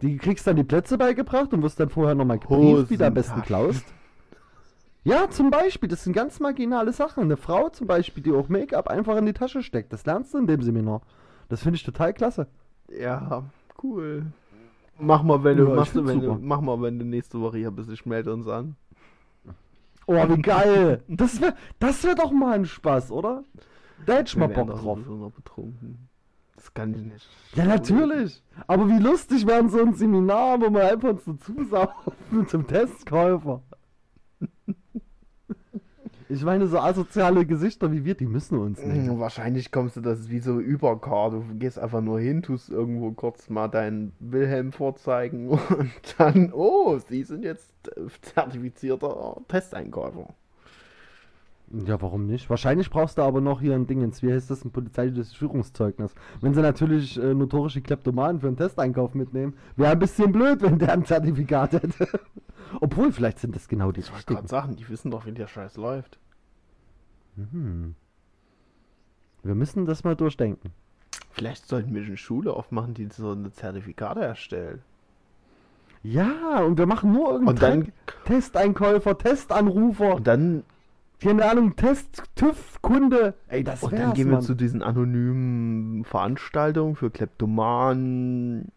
Die kriegst dann die Plätze beigebracht und wirst dann vorher nochmal gebrieft, wie du am besten klaust. Ja, zum Beispiel, das sind ganz marginale Sachen. Eine Frau zum Beispiel, die auch Make-up einfach in die Tasche steckt, das lernst du in dem Seminar. Das finde ich total klasse. Ja, cool. Mach mal, wenn du, Ja, machst wenn du, mach mal, wenn du nächste Woche hier bist, ich melde uns an. Oh, wie geil. Das wäre das wär doch mal ein Spaß, oder? Da hätte ich mal Wir Bock drauf. betrunken. Das kann ich nicht. Ja, natürlich. Aber wie lustig wäre so ein Seminar, wo man einfach so zusaufen zum Testkäufer. Ich meine, so asoziale Gesichter wie wir, die müssen uns nicht. Mm, Wahrscheinlich kommst du das wie so Übercar. Du gehst einfach nur hin, tust irgendwo kurz mal deinen Wilhelm vorzeigen und dann, oh, sie sind jetzt zertifizierter Testeinkäufer. Ja, warum nicht? Wahrscheinlich brauchst du aber noch hier ein Dingens, wie heißt das, ein polizeiliches Führungszeugnis. Wenn sie natürlich äh, notorische Kleptomanen für einen Testeinkauf mitnehmen, wäre ein bisschen blöd, wenn der ein Zertifikat hätte. Obwohl, vielleicht sind das genau die Ich wollte richtigen. gerade sagen, die wissen doch, wie der Scheiß läuft. Hm. Wir müssen das mal durchdenken. Vielleicht sollten wir eine Schule aufmachen, die so eine Zertifikate erstellt. Ja, und wir machen nur irgendeinen dann- Testeinkäufer, Testanrufer, Und dann, keine Ahnung, Test, TÜV, Kunde. Ey, das und dann gehen wir Mann. zu diesen anonymen Veranstaltungen für Kleptomanen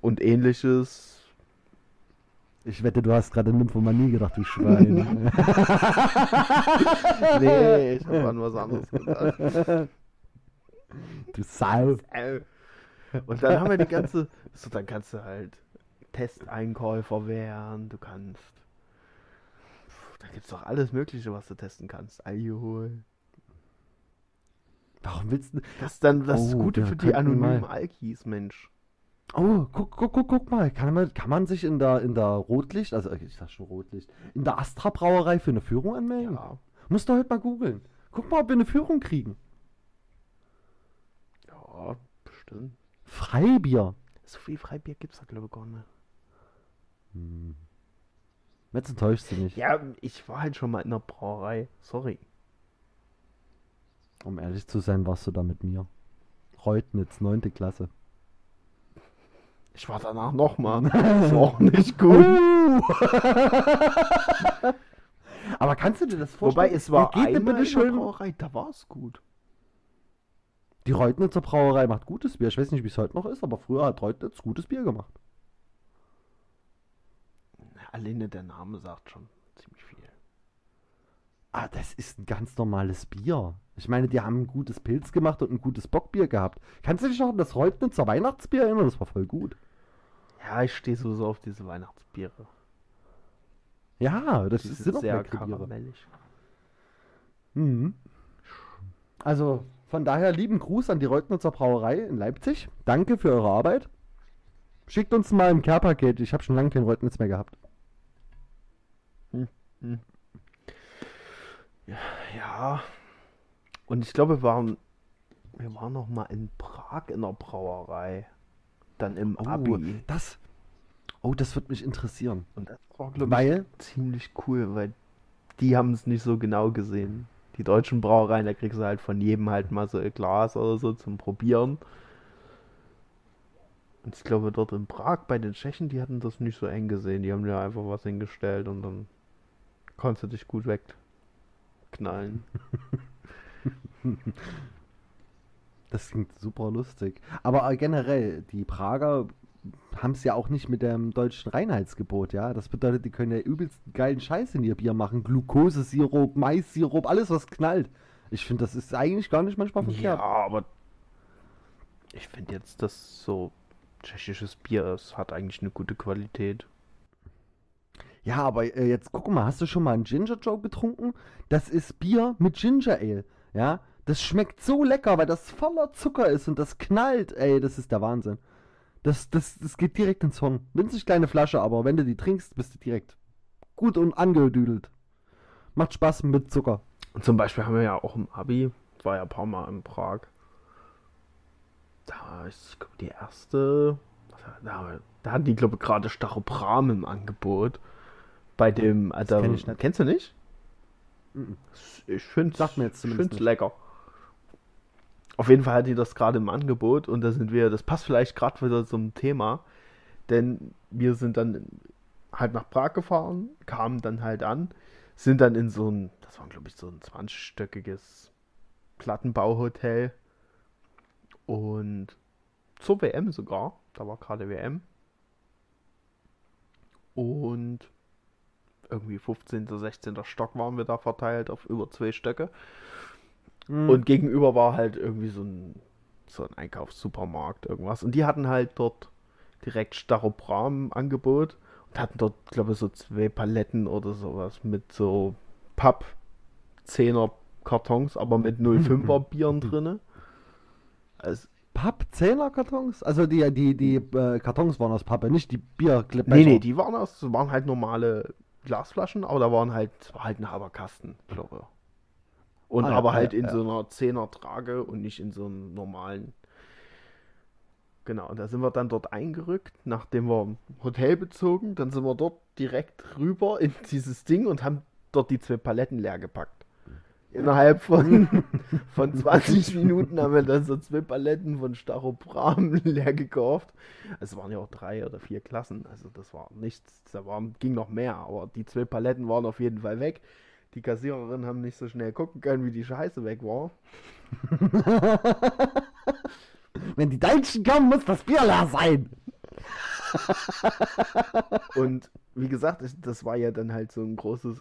und ähnliches. Ich wette, du hast gerade an Nymphomanie gedacht, du Schwein. Nee, ich habe an was anderes gedacht. du Sau. Und dann haben wir die ganze. So, dann kannst du halt Testeinkäufer werden, du kannst. Da gibt's doch alles Mögliche, was du testen kannst. Alkohol. Warum willst du... Das ist dann das Oh, Gute wir für die anonymen mal- Alkis, Mensch. Oh, guck, guck, guck, guck mal. Kann man, kann man sich in der, in der Rotlicht, also ich sag schon Rotlicht, in der Astra Brauerei für eine Führung anmelden? Ja. Musst du heute mal googeln. Guck mal, ob wir eine Führung kriegen. Ja, bestimmt. Freibier. So viel Freibier gibt's da, glaube ich, gar nicht. Hm. Jetzt enttäuschst du mich. Ja, ich war halt schon mal in der Brauerei. Sorry. Um ehrlich zu sein, warst du da mit mir. Reutnitz, 9. Klasse. Ich war danach nochmal. Das war auch nicht gut. Aber kannst du dir das vorstellen? Wobei, es war geht einmal bitte schön? Brauerei, da war es gut. Die Reutnitzer Brauerei macht gutes Bier. Ich weiß nicht, wie es heute noch ist, aber früher hat Reutnitz gutes Bier gemacht. Alleine der Name sagt schon ziemlich viel. Ah, das ist ein ganz normales Bier. Ich meine, die haben ein gutes Pilz gemacht und ein gutes Bockbier gehabt. Kannst du dich noch an das Reutnitzer Weihnachtsbier erinnern? Das war voll gut. Ja, ich stehe sowieso auf diese Weihnachtsbiere. Ja, das Die ist, sind sehr karamellig. Mhm. Also, von daher lieben Gruß an die Reutnitzer Brauerei in Leipzig. Danke für eure Arbeit. Schickt uns mal ein Care-Paket. Ich habe schon lange kein Reutnitz mehr gehabt. Ja. Und ich glaube, wir waren, wir waren noch mal in Prag in der Brauerei. Dann im Oh, Abi. das. Oh, das wird mich interessieren. Und das war, glaube ich, Weil, ziemlich cool, weil die haben es nicht so genau gesehen. Die deutschen Brauereien, da kriegst du halt von jedem halt mal so ein Glas oder so zum Probieren. Und ich glaube, dort in Prag bei den Tschechen, die hatten das nicht so eng gesehen. Die haben ja einfach was hingestellt und dann konntest du dich gut wegknallen. das klingt super lustig. Aber äh, generell, die Prager haben es ja auch nicht mit dem deutschen Reinheitsgebot, ja. Das bedeutet, die können ja übelst geilen Scheiß in ihr Bier machen. Glukosesirup, Mais-Sirup, alles was knallt. Ich finde, das ist eigentlich gar nicht manchmal Ja, verkehrt. aber ich finde jetzt, dass so tschechisches Bier ist, hat eigentlich eine gute Qualität. Ja, aber äh, jetzt guck mal, hast du schon mal einen Ginger Joe getrunken? Das ist Bier mit Ginger Ale, ja? Das schmeckt so lecker, weil das voller Zucker ist und das knallt, ey, das ist der Wahnsinn. Das, das, das geht direkt ins Horn. Winzig kleine Flasche, aber wenn du die trinkst, bist du direkt gut und angedüdelt. Macht Spaß mit Zucker. Und zum Beispiel haben wir ja auch im Abi, war ja ein paar Mal in Prag. Da ist, die erste. Da, da hatten die, glaube ich, gerade Stachopram im Angebot. Bei dem, also. kenn ich nicht. Kennst du nicht? Mhm. Ich finde Sagt mir jetzt zumindest find's nicht. lecker. Auf jeden Fall hat die das gerade im Angebot und da sind wir, das passt vielleicht gerade wieder zum Thema, denn wir sind dann halt nach Prag gefahren, kamen dann halt an, sind dann in so ein, das war glaube ich so ein 20-stöckiges Plattenbauhotel und zur WM sogar, da war gerade WM und irgendwie 15. 16. Stock waren wir da verteilt auf über zwei Stöcke. Mhm. Und gegenüber war halt irgendwie so ein, so ein Einkaufssupermarkt, irgendwas. Und die hatten halt dort direkt Stachopram im Angebot und hatten dort, glaube ich, so zwei Paletten oder sowas mit so Papp 10er Kartons, aber mit 05er Bieren drinne. Also, Papp, Zehner-Kartons? Also die, die, die äh, Kartons waren aus Pappe, nicht die Bierbecher. nee, nee, die waren aus, waren halt normale Glasflaschen, aber da waren halt, war halt ein halber Kasten, glaube ich. Und Ah, ja, aber ja, halt in ja. so einer 10er Trage und nicht in so einem normalen. Genau, und da sind wir dann dort eingerückt, nachdem wir ein Hotel bezogen, dann sind wir dort direkt rüber in dieses Ding und haben dort die zwei Paletten leer gepackt. Innerhalb von, von 20 Minuten haben wir dann so zwei Paletten von Stachopram leer gekauft. Es waren ja auch drei oder vier Klassen, also das war nichts, da war, ging noch mehr, aber die zwei Paletten waren auf jeden Fall weg. Die Kassiererinnen haben nicht so schnell gucken können, wie die Scheiße weg war. Wenn die Deutschen kommen, muss das Bier leer sein. Und wie gesagt, das war ja dann halt so ein großes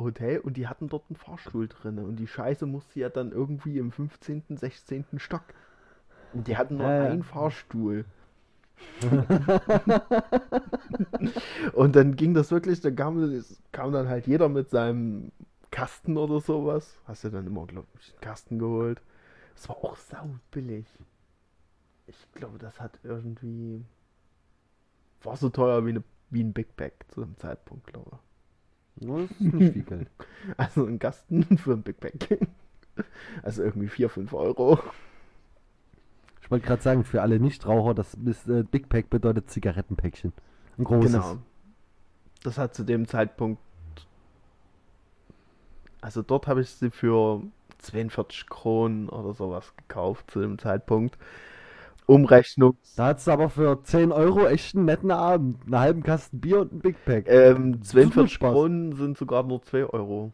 Hotel und die hatten dort einen Fahrstuhl drin. Und die Scheiße musste ja dann irgendwie im 15., 16. Stock. Und die hatten nur Ja, ja. einen Fahrstuhl. und dann ging das wirklich, dann kam, kam dann halt jeder mit seinem Kasten oder sowas. Hast du dann immer, glaube ich, einen Kasten geholt. Das war auch sau billig. Ich glaube, das hat irgendwie. War so teuer wie, eine, wie ein Big Bag zu dem Zeitpunkt, glaube ich. Das ist nicht viel Geld. Also ein Kasten für ein Big Bag. Also irgendwie 4, 5 Euro. Ich wollte gerade sagen, für alle Nichtraucher, das ist, äh, Big Pack bedeutet Zigarettenpäckchen. Ein großes. Genau. Das hat zu dem Zeitpunkt. Also dort habe ich sie für 42 Kronen oder sowas gekauft zu dem Zeitpunkt. Umrechnung. Da hast du aber für 10 Euro echt einen netten Abend. Einen halben Kasten Bier und ein Big Pack. Ähm, Super 42 Spaß. Kronen sind sogar nur 2 Euro.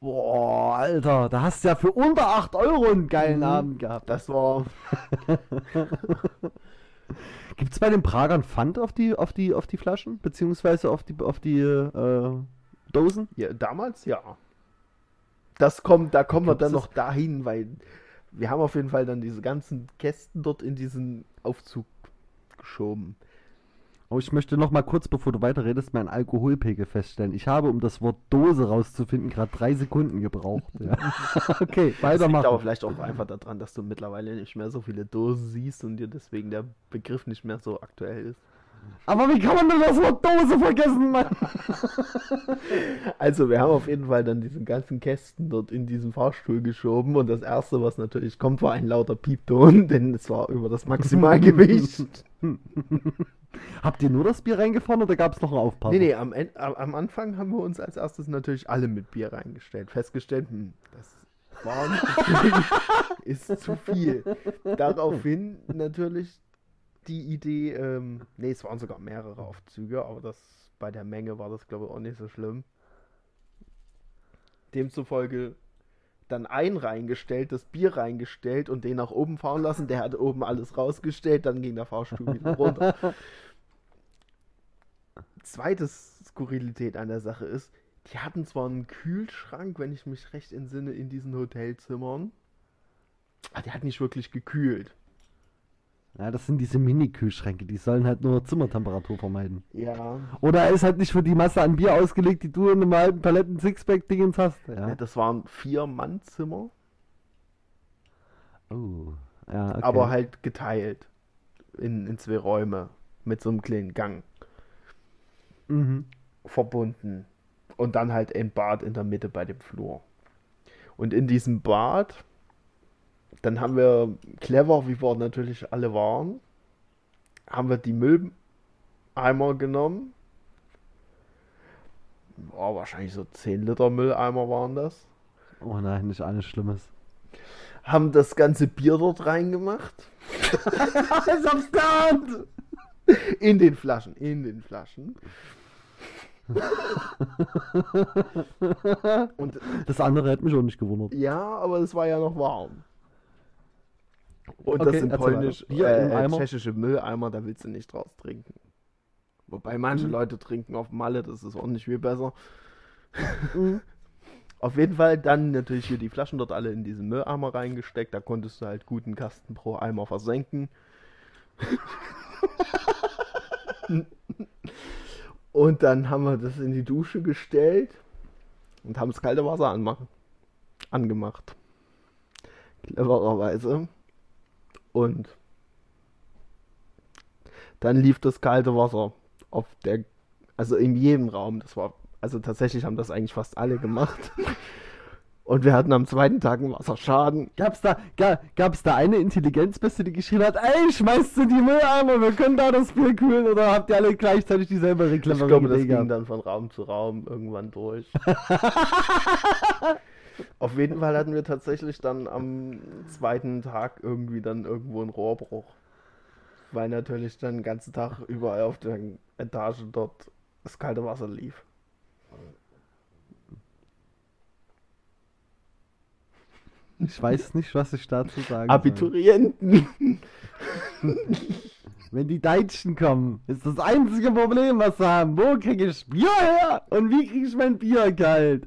Boah, Alter, da hast du ja für unter 8 Euro einen geilen Mhm. Abend gehabt. Das war. Gibt es bei den Pragern Pfand auf die, auf die, auf die Flaschen? Beziehungsweise auf die, auf die äh, Dosen? Ja, damals ja. Das kommt, da kommen wir Gibt's dann das? noch dahin, weil wir haben auf jeden Fall dann diese ganzen Kästen dort in diesen Aufzug geschoben. Oh, ich möchte noch mal kurz, bevor du weiterredest, meinen Alkoholpegel feststellen. Ich habe, um das Wort Dose rauszufinden, gerade drei Sekunden gebraucht. Ja. okay, Das liegt aber weitermachen. vielleicht auch einfach daran, dass du mittlerweile nicht mehr so viele Dosen siehst und dir deswegen der Begriff nicht mehr so aktuell ist. Aber wie kann man denn das Wort Dose vergessen, Mann? Also, wir haben auf jeden Fall dann diesen ganzen Kästen dort in diesen Fahrstuhl geschoben und das erste, was natürlich kommt, war ein lauter Piepton, denn es war über das Maximalgewicht. Habt ihr nur das Bier reingefahren oder gab es noch einen Aufpasser? Nee, nee, am, End, am, Anfang haben wir uns als erstes natürlich alle mit Bier reingestellt. Festgestellt, hm, das war nicht, ist zu viel. Daraufhin natürlich die Idee, ähm, nee, es waren sogar mehrere Aufzüge, aber das bei der Menge war das, glaube ich, auch nicht so schlimm. Demzufolge dann ein reingestellt, das Bier reingestellt und den nach oben fahren lassen. Der hat oben alles rausgestellt, dann ging der Fahrstuhl wieder runter. Zweite Skurrilität an der Sache ist, die hatten zwar einen Kühlschrank, wenn ich mich recht entsinne, in diesen Hotelzimmern, aber der hat nicht wirklich gekühlt. Ja, das sind diese Mini-Kühlschränke, die sollen halt nur Zimmertemperatur vermeiden. Ja. Oder er ist halt nicht für die Masse an Bier ausgelegt, die du in einem halben Paletten Sixpack-Dingens hast. ja. Ja. Das waren vier Mannzimmer Oh. Ja, okay. aber halt geteilt in, in zwei Räume mit so einem kleinen Gang Mhm. verbunden und dann halt ein Bad in der Mitte bei dem Flur. Und in diesem Bad, dann haben wir clever, wie wir natürlich alle waren, haben wir die Mülleimer genommen. War wahrscheinlich so 10 Liter Mülleimer waren das. Oh nein, nicht alles Schlimmes. Haben das ganze Bier dort reingemacht. Aufs Land! In den Flaschen, in den Flaschen. Und Das andere hätte mich auch nicht gewundert. ja, aber es war ja noch warm. Und Okay, das sind polnisch. Bier äh, Eimer? tschechische Mülleimer, da willst du nicht draus trinken. Wobei manche Mhm. Leute trinken auf Malle, das ist auch nicht viel besser. Mhm. Auf jeden Fall dann natürlich hier die Flaschen dort alle in diesen Mülleimer reingesteckt. Da konntest du halt guten Kasten pro Eimer versenken. und dann haben wir das in die Dusche gestellt und haben das kalte Wasser anmachen. angemacht. Clevererweise. Und dann lief das kalte Wasser auf der, also in jedem Raum. Das war, also tatsächlich haben das eigentlich fast alle gemacht. Und wir hatten am zweiten Tag einen Wasserschaden. Gab's da, ga, gab's da eine Intelligenzbeste, die geschrien hat, ey, schmeißt in die Mülleimer, wir können da das Bier kühlen, oder habt ihr alle gleichzeitig dieselbe Ich clevere glaube, das ging dann von Raum zu Raum irgendwann durch. Auf jeden Fall hatten wir tatsächlich dann am zweiten Tag irgendwie dann irgendwo einen Rohrbruch. Weil natürlich dann den ganzen Tag überall auf der Etage dort das kalte Wasser lief. Ich weiß nicht, was ich dazu sagen soll. Abiturienten. Wenn die Deutschen kommen, ist das einzige Problem, was sie haben. Wo kriege ich Bier her? Und wie kriege ich mein Bier kalt?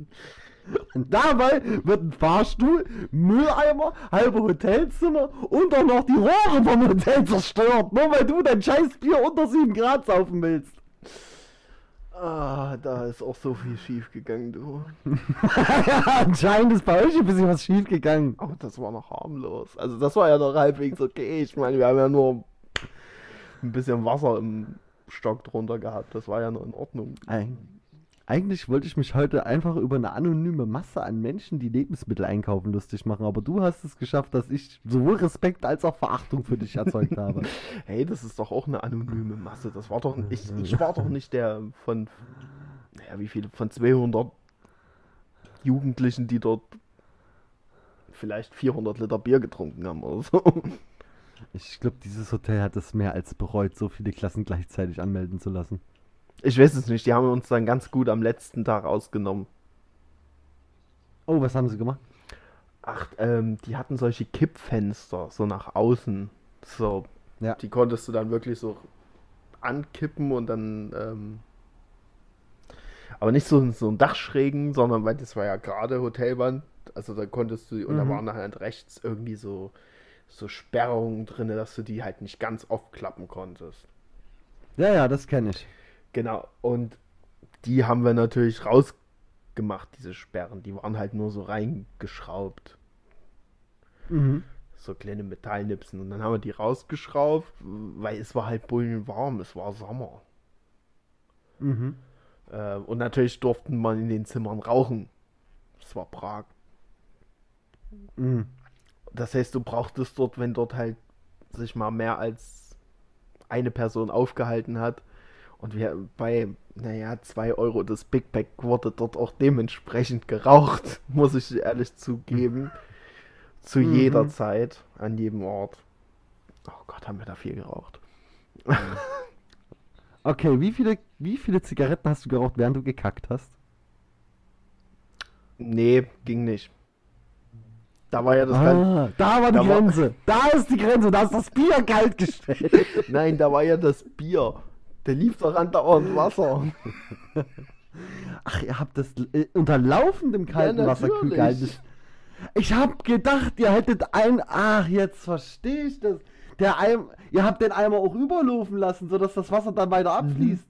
Und dabei wird ein Fahrstuhl, Mülleimer, halbe Hotelzimmer und auch noch die Rohre vom Hotel zerstört. Nur weil du dein scheiß Bier unter 7 Grad saufen willst. Ah, da ist auch so viel schief gegangen, du. ja, anscheinend ist bei euch ein bisschen was schief gegangen. Aber das war noch harmlos. Also das war ja noch halbwegs okay. Ich meine, wir haben ja nur ein bisschen Wasser im Stock drunter gehabt. Das war ja noch in Ordnung. Eig eigentlich wollte ich mich heute einfach über eine anonyme Masse an Menschen, die Lebensmittel einkaufen, lustig machen. Aber du hast es geschafft, dass ich sowohl Respekt als auch Verachtung für dich erzeugt habe. Hey, das ist doch auch eine anonyme Masse. Das war doch ich, ich war doch nicht der von naja, wie viele von 200 Jugendlichen, die dort vielleicht 400 Liter Bier getrunken haben oder so. Ich glaube, dieses Hotel hat es mehr als bereut, so viele Klassen gleichzeitig anmelden zu lassen. Ich weiß es nicht. Die haben uns dann ganz gut am letzten Tag ausgenommen. Oh, was haben sie gemacht? Ach, ähm, die hatten solche Kippfenster, so nach außen. So, Ja. die konntest du dann wirklich so ankippen und dann, ähm, aber nicht so, so ein Dachschrägen, sondern weil das war ja gerade Hotelwand. Also da konntest du, und da Mhm. waren dann halt rechts irgendwie so, so Sperrungen drin, dass du die halt nicht ganz aufklappen konntest. Ja, ja, das kenne ich. Genau, und die haben wir natürlich rausgemacht, diese Sperren. Die waren halt nur so reingeschraubt. Mhm. so kleine Metallnipsen. Und dann haben wir die rausgeschraubt, weil es war halt bullen warm, es war Sommer. Mhm. Äh, und natürlich durften man in den Zimmern rauchen. Es war Prag. Mhm. Das heißt, du brauchtest dort, wenn dort halt sich mal mehr als eine Person aufgehalten hat und wir bei, naja, 2 Euro das Big Bag wurde dort auch dementsprechend geraucht, muss ich ehrlich zugeben. Zu Mhm. jeder Zeit, an jedem Ort. Oh Gott, haben wir da viel geraucht. Okay, wie viele, wie viele Zigaretten hast du geraucht, während du gekackt hast? Nee, ging nicht. Da war ja das Ah, da war die da war- Grenze. Da ist die Grenze. Da ist das Bier kalt gestellt. Nein, da war ja das Bier. Der lief doch andauernd Wasser. Ach, ihr habt das äh, unter laufendem kalten Ja, Wasser kühl gehalten. Ich hab gedacht, ihr hättet ein. Ach, jetzt verstehe ich das. Der Eim, ihr habt den Eimer auch überlaufen lassen, sodass das Wasser dann weiter abfließt.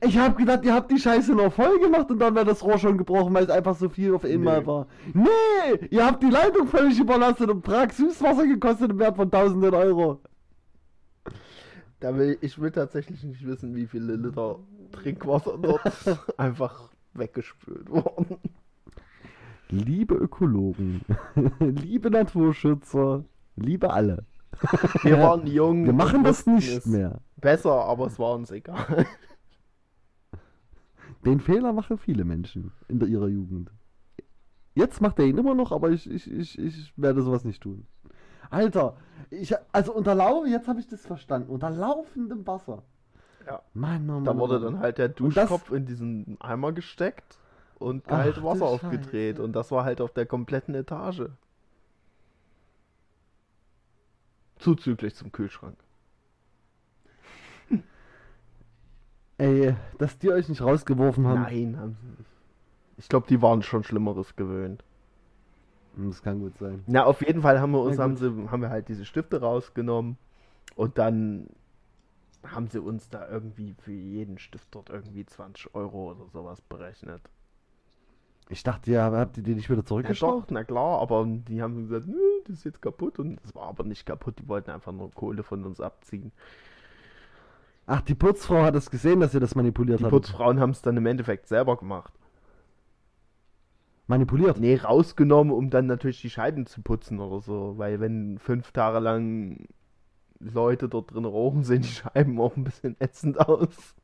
Ich hab gedacht, ihr habt die Scheiße nur voll gemacht und dann wäre das Rohr schon gebrochen, weil es einfach so viel auf einmal Nee. war. Nee, ihr habt die Leitung völlig überlastet und Prag Süßwasser gekostet im Wert von tausenden Euro. Da will, ich will tatsächlich nicht wissen, wie viele Liter Trinkwasser dort einfach weggespült wurden. Liebe Ökologen, liebe Naturschützer, liebe alle. Wir waren jung. Wir machen das nicht mehr. Besser, aber es war uns egal. Den Fehler machen viele Menschen in ihrer Jugend. Jetzt macht er ihn immer noch, aber ich, ich, ich, ich werde sowas nicht tun. Alter, ich, also unter Lau, jetzt habe ich das verstanden. Unter laufendem Wasser. Ja. Mann, oh Mann, Da wurde dann halt der Und das- Duschkopf in diesen Eimer gesteckt und kalt Wasser aufgedreht. Scheiße. Und das war halt auf der kompletten Etage. Zuzüglich zum Kühlschrank. Ey, dass die euch nicht rausgeworfen haben. Nein, haben sie nicht. Ich glaube, die waren schon Schlimmeres gewöhnt. Hm, Das kann gut sein. Na, auf jeden Fall haben wir uns, haben, sie, haben wir halt diese Stifte rausgenommen und dann haben sie uns da irgendwie für jeden Stift dort irgendwie 20 Euro oder sowas berechnet. Ich dachte, ja, habt ihr die nicht wieder doch, na klar, aber die haben gesagt, nö, das ist jetzt kaputt und das war aber nicht kaputt, die wollten einfach nur Kohle von uns abziehen. Ach, die Putzfrau hat es gesehen, dass ihr das manipuliert Die habt. Putzfrauen haben es dann im Endeffekt selber gemacht. Manipuliert? Nee, rausgenommen, um dann natürlich die Scheiben zu putzen oder so, weil wenn fünf Tage lang Leute dort drin rauchen, sehen die Scheiben auch ein bisschen ätzend aus.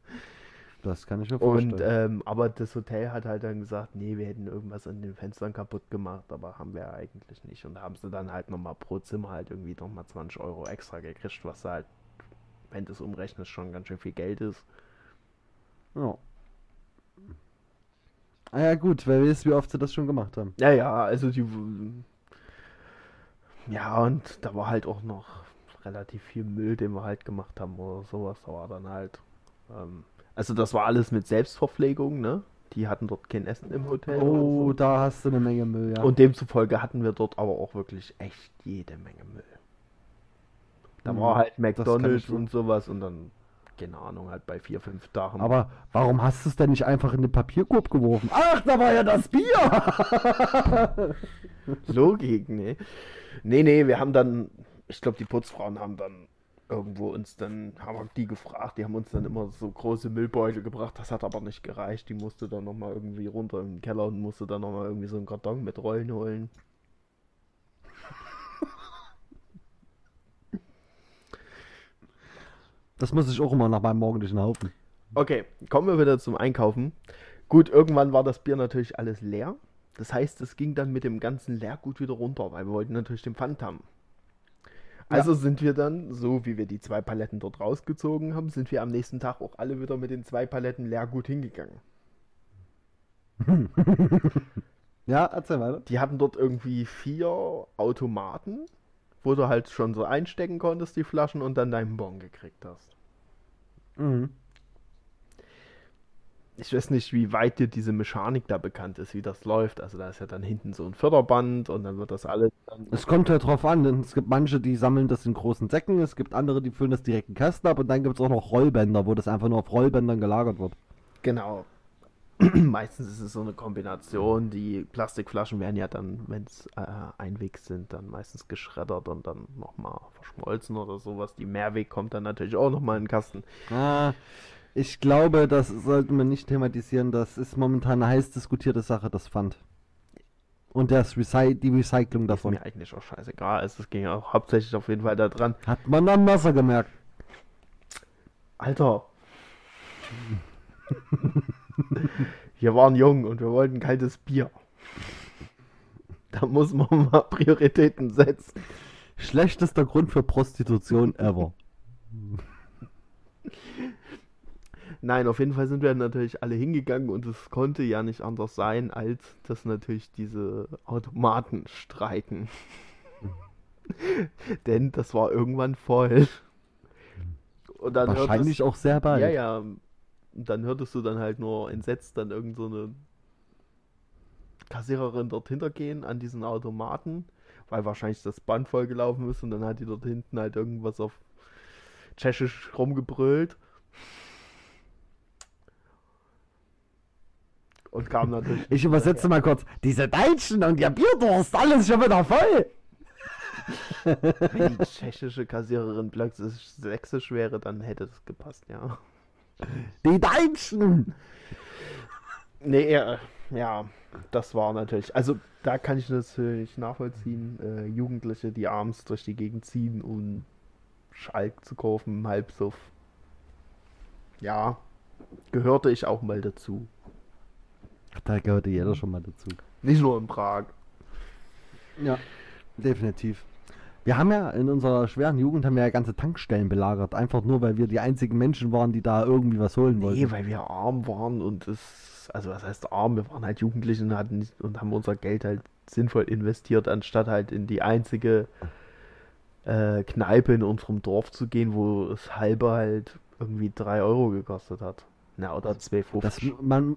Das kann ich mir Und vorstellen. ähm, aber das Hotel hat halt dann gesagt, nee, wir hätten irgendwas an den Fenstern kaputt gemacht, aber haben wir eigentlich nicht. Und da haben sie dann halt nochmal pro Zimmer halt irgendwie nochmal 20 Euro extra gekriegt, was halt, wenn du es umrechnest, schon ganz schön viel Geld ist. ja. Ah ja, gut, wer weiß, wie oft sie das schon gemacht haben. Ja, ja, also die. Ja, und da war halt auch noch relativ viel Müll, den wir halt gemacht haben oder sowas. Da war dann halt. Ähm, also, das war alles mit Selbstverpflegung, ne? Die hatten dort kein Essen im Hotel. Oh, so. da hast du eine Menge Müll, ja. Und demzufolge hatten wir dort aber auch wirklich echt jede Menge Müll. Da Hm, war halt McDonalds und sowas und dann, keine Ahnung, halt bei vier, fünf Tagen. Aber warum hast du es denn nicht einfach in den Papierkorb geworfen? Ach, da war ja das Bier! Logik, nee. Nee, nee, wir haben dann, ich glaube, die Putzfrauen haben dann irgendwo uns dann, haben wir die gefragt, die haben uns dann immer so große Müllbeutel gebracht, das hat aber nicht gereicht. Die musste dann nochmal irgendwie runter in den Keller und musste dann nochmal irgendwie so einen Karton mit Rollen holen. Das muss ich auch immer nach meinem morgendlichen Haufen. Okay, kommen wir wieder zum Einkaufen. Gut, irgendwann war das Bier natürlich alles leer. Das heißt, es ging dann mit dem ganzen Leergut wieder runter, weil wir wollten natürlich den Pfand haben. Also sind wir dann, so wie wir die zwei Paletten dort rausgezogen haben, sind wir am nächsten Tag auch alle wieder mit den zwei Paletten Leergut hingegangen. Ja, erzähl weiter. Die hatten dort irgendwie vier Automaten, wo du halt schon so einstecken konntest, die Flaschen, und dann deinen Bon gekriegt hast. Mhm. Ich weiß nicht, wie weit dir diese Mechanik da bekannt ist, wie das läuft. Also da ist ja dann hinten so ein Förderband und dann wird das alles. Es kommt halt drauf an, denn es gibt manche, die sammeln das in großen Säcken, es gibt andere, die füllen das direkt in Kasten ab und dann gibt es auch noch Rollbänder, wo das einfach nur auf Rollbändern gelagert wird. Genau. Meistens ist es so eine Kombination. Die Plastikflaschen werden ja dann, wenn es äh, Einweg sind, dann meistens geschreddert und dann nochmal verschmolzen oder sowas. Die Mehrweg kommt dann natürlich auch nochmal in den Kasten. Ah, ich glaube, das sollten wir nicht thematisieren. Das ist momentan eine heiß diskutierte Sache, das Pfand. Und das Recy die Recycling Ist davon. mir eigentlich auch scheißegal. Es ging auch hauptsächlich auf jeden Fall da dran. Hat man am Messer gemerkt. Alter. Wir waren jung und wir wollten kaltes Bier. Da muss man mal Prioritäten setzen. Schlechtester Grund für Prostitution ever. Nein, auf jeden Fall sind wir natürlich alle hingegangen und es konnte ja nicht anders sein, als dass natürlich diese Automaten streiken. Denn das war irgendwann voll. Wahrscheinlich auch sehr bald. Ja, ja. Und dann hörtest du dann halt nur entsetzt dann irgend so eine Kassiererin dort hintergehen an diesen Automaten, weil wahrscheinlich das Band vollgelaufen ist und dann hat die dort hinten halt irgendwas auf Tschechisch rumgebrüllt. Und kam natürlich. Ich übersetze mal kurz. Diese Deutschen und ihr Bierdurst, alles schon wieder voll. Wenn die tschechische Kassiererin plötzlich sächsisch wäre, dann hätte das gepasst, ja. Die Deutschen. Nee, ja, ja, das war natürlich. Also, da kann ich natürlich nachvollziehen. Äh, Jugendliche, die abends durch die Gegend ziehen, um Schalk zu kaufen, im Halbsuff. Ja, gehörte ich auch mal dazu. Da gehörte jeder schon mal dazu. Nicht nur in Prag. Ja, definitiv. Wir haben ja in unserer schweren Jugend haben wir ja ganze Tankstellen belagert, einfach nur weil wir die einzigen Menschen waren, die da irgendwie was holen wollten. Nee, weil wir arm waren und es, also was heißt arm, wir waren halt Jugendliche und hatten nicht, und haben unser Geld halt sinnvoll investiert, anstatt halt in die einzige äh, Kneipe in unserem Dorf zu gehen, wo es halbe halt irgendwie 3 Euro gekostet hat. Na, oder 2,50. Das, man,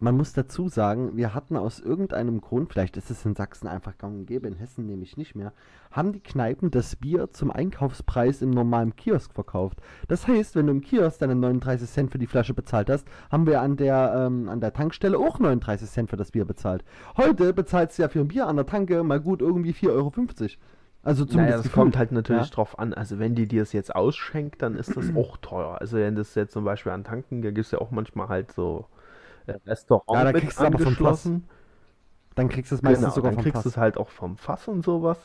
man muss dazu sagen, wir hatten aus irgendeinem Grund, vielleicht ist es in Sachsen einfach gang und gäbe, in Hessen nämlich nicht mehr, haben die Kneipen das Bier zum Einkaufspreis im normalen Kiosk verkauft. Das heißt, wenn du im Kiosk deine 39 Cent für die Flasche bezahlt hast, haben wir an der, ähm, an der Tankstelle auch 39 Cent für das Bier bezahlt. Heute bezahlst du ja für ein Bier an der Tanke mal gut irgendwie 4,50 Euro. Also zumindest Naja, das gefühlt. kommt halt natürlich Ja. drauf an. Also wenn die dir es jetzt ausschenkt, dann ist das auch teuer. Also wenn das jetzt zum Beispiel an Tanken, da gibt es ja auch manchmal halt so Restaurant Ja, da mit kriegst angeschlossen. Dann kriegst du es meistens Genau, sogar dann vom kriegst Fass. du es halt auch vom Fass und sowas.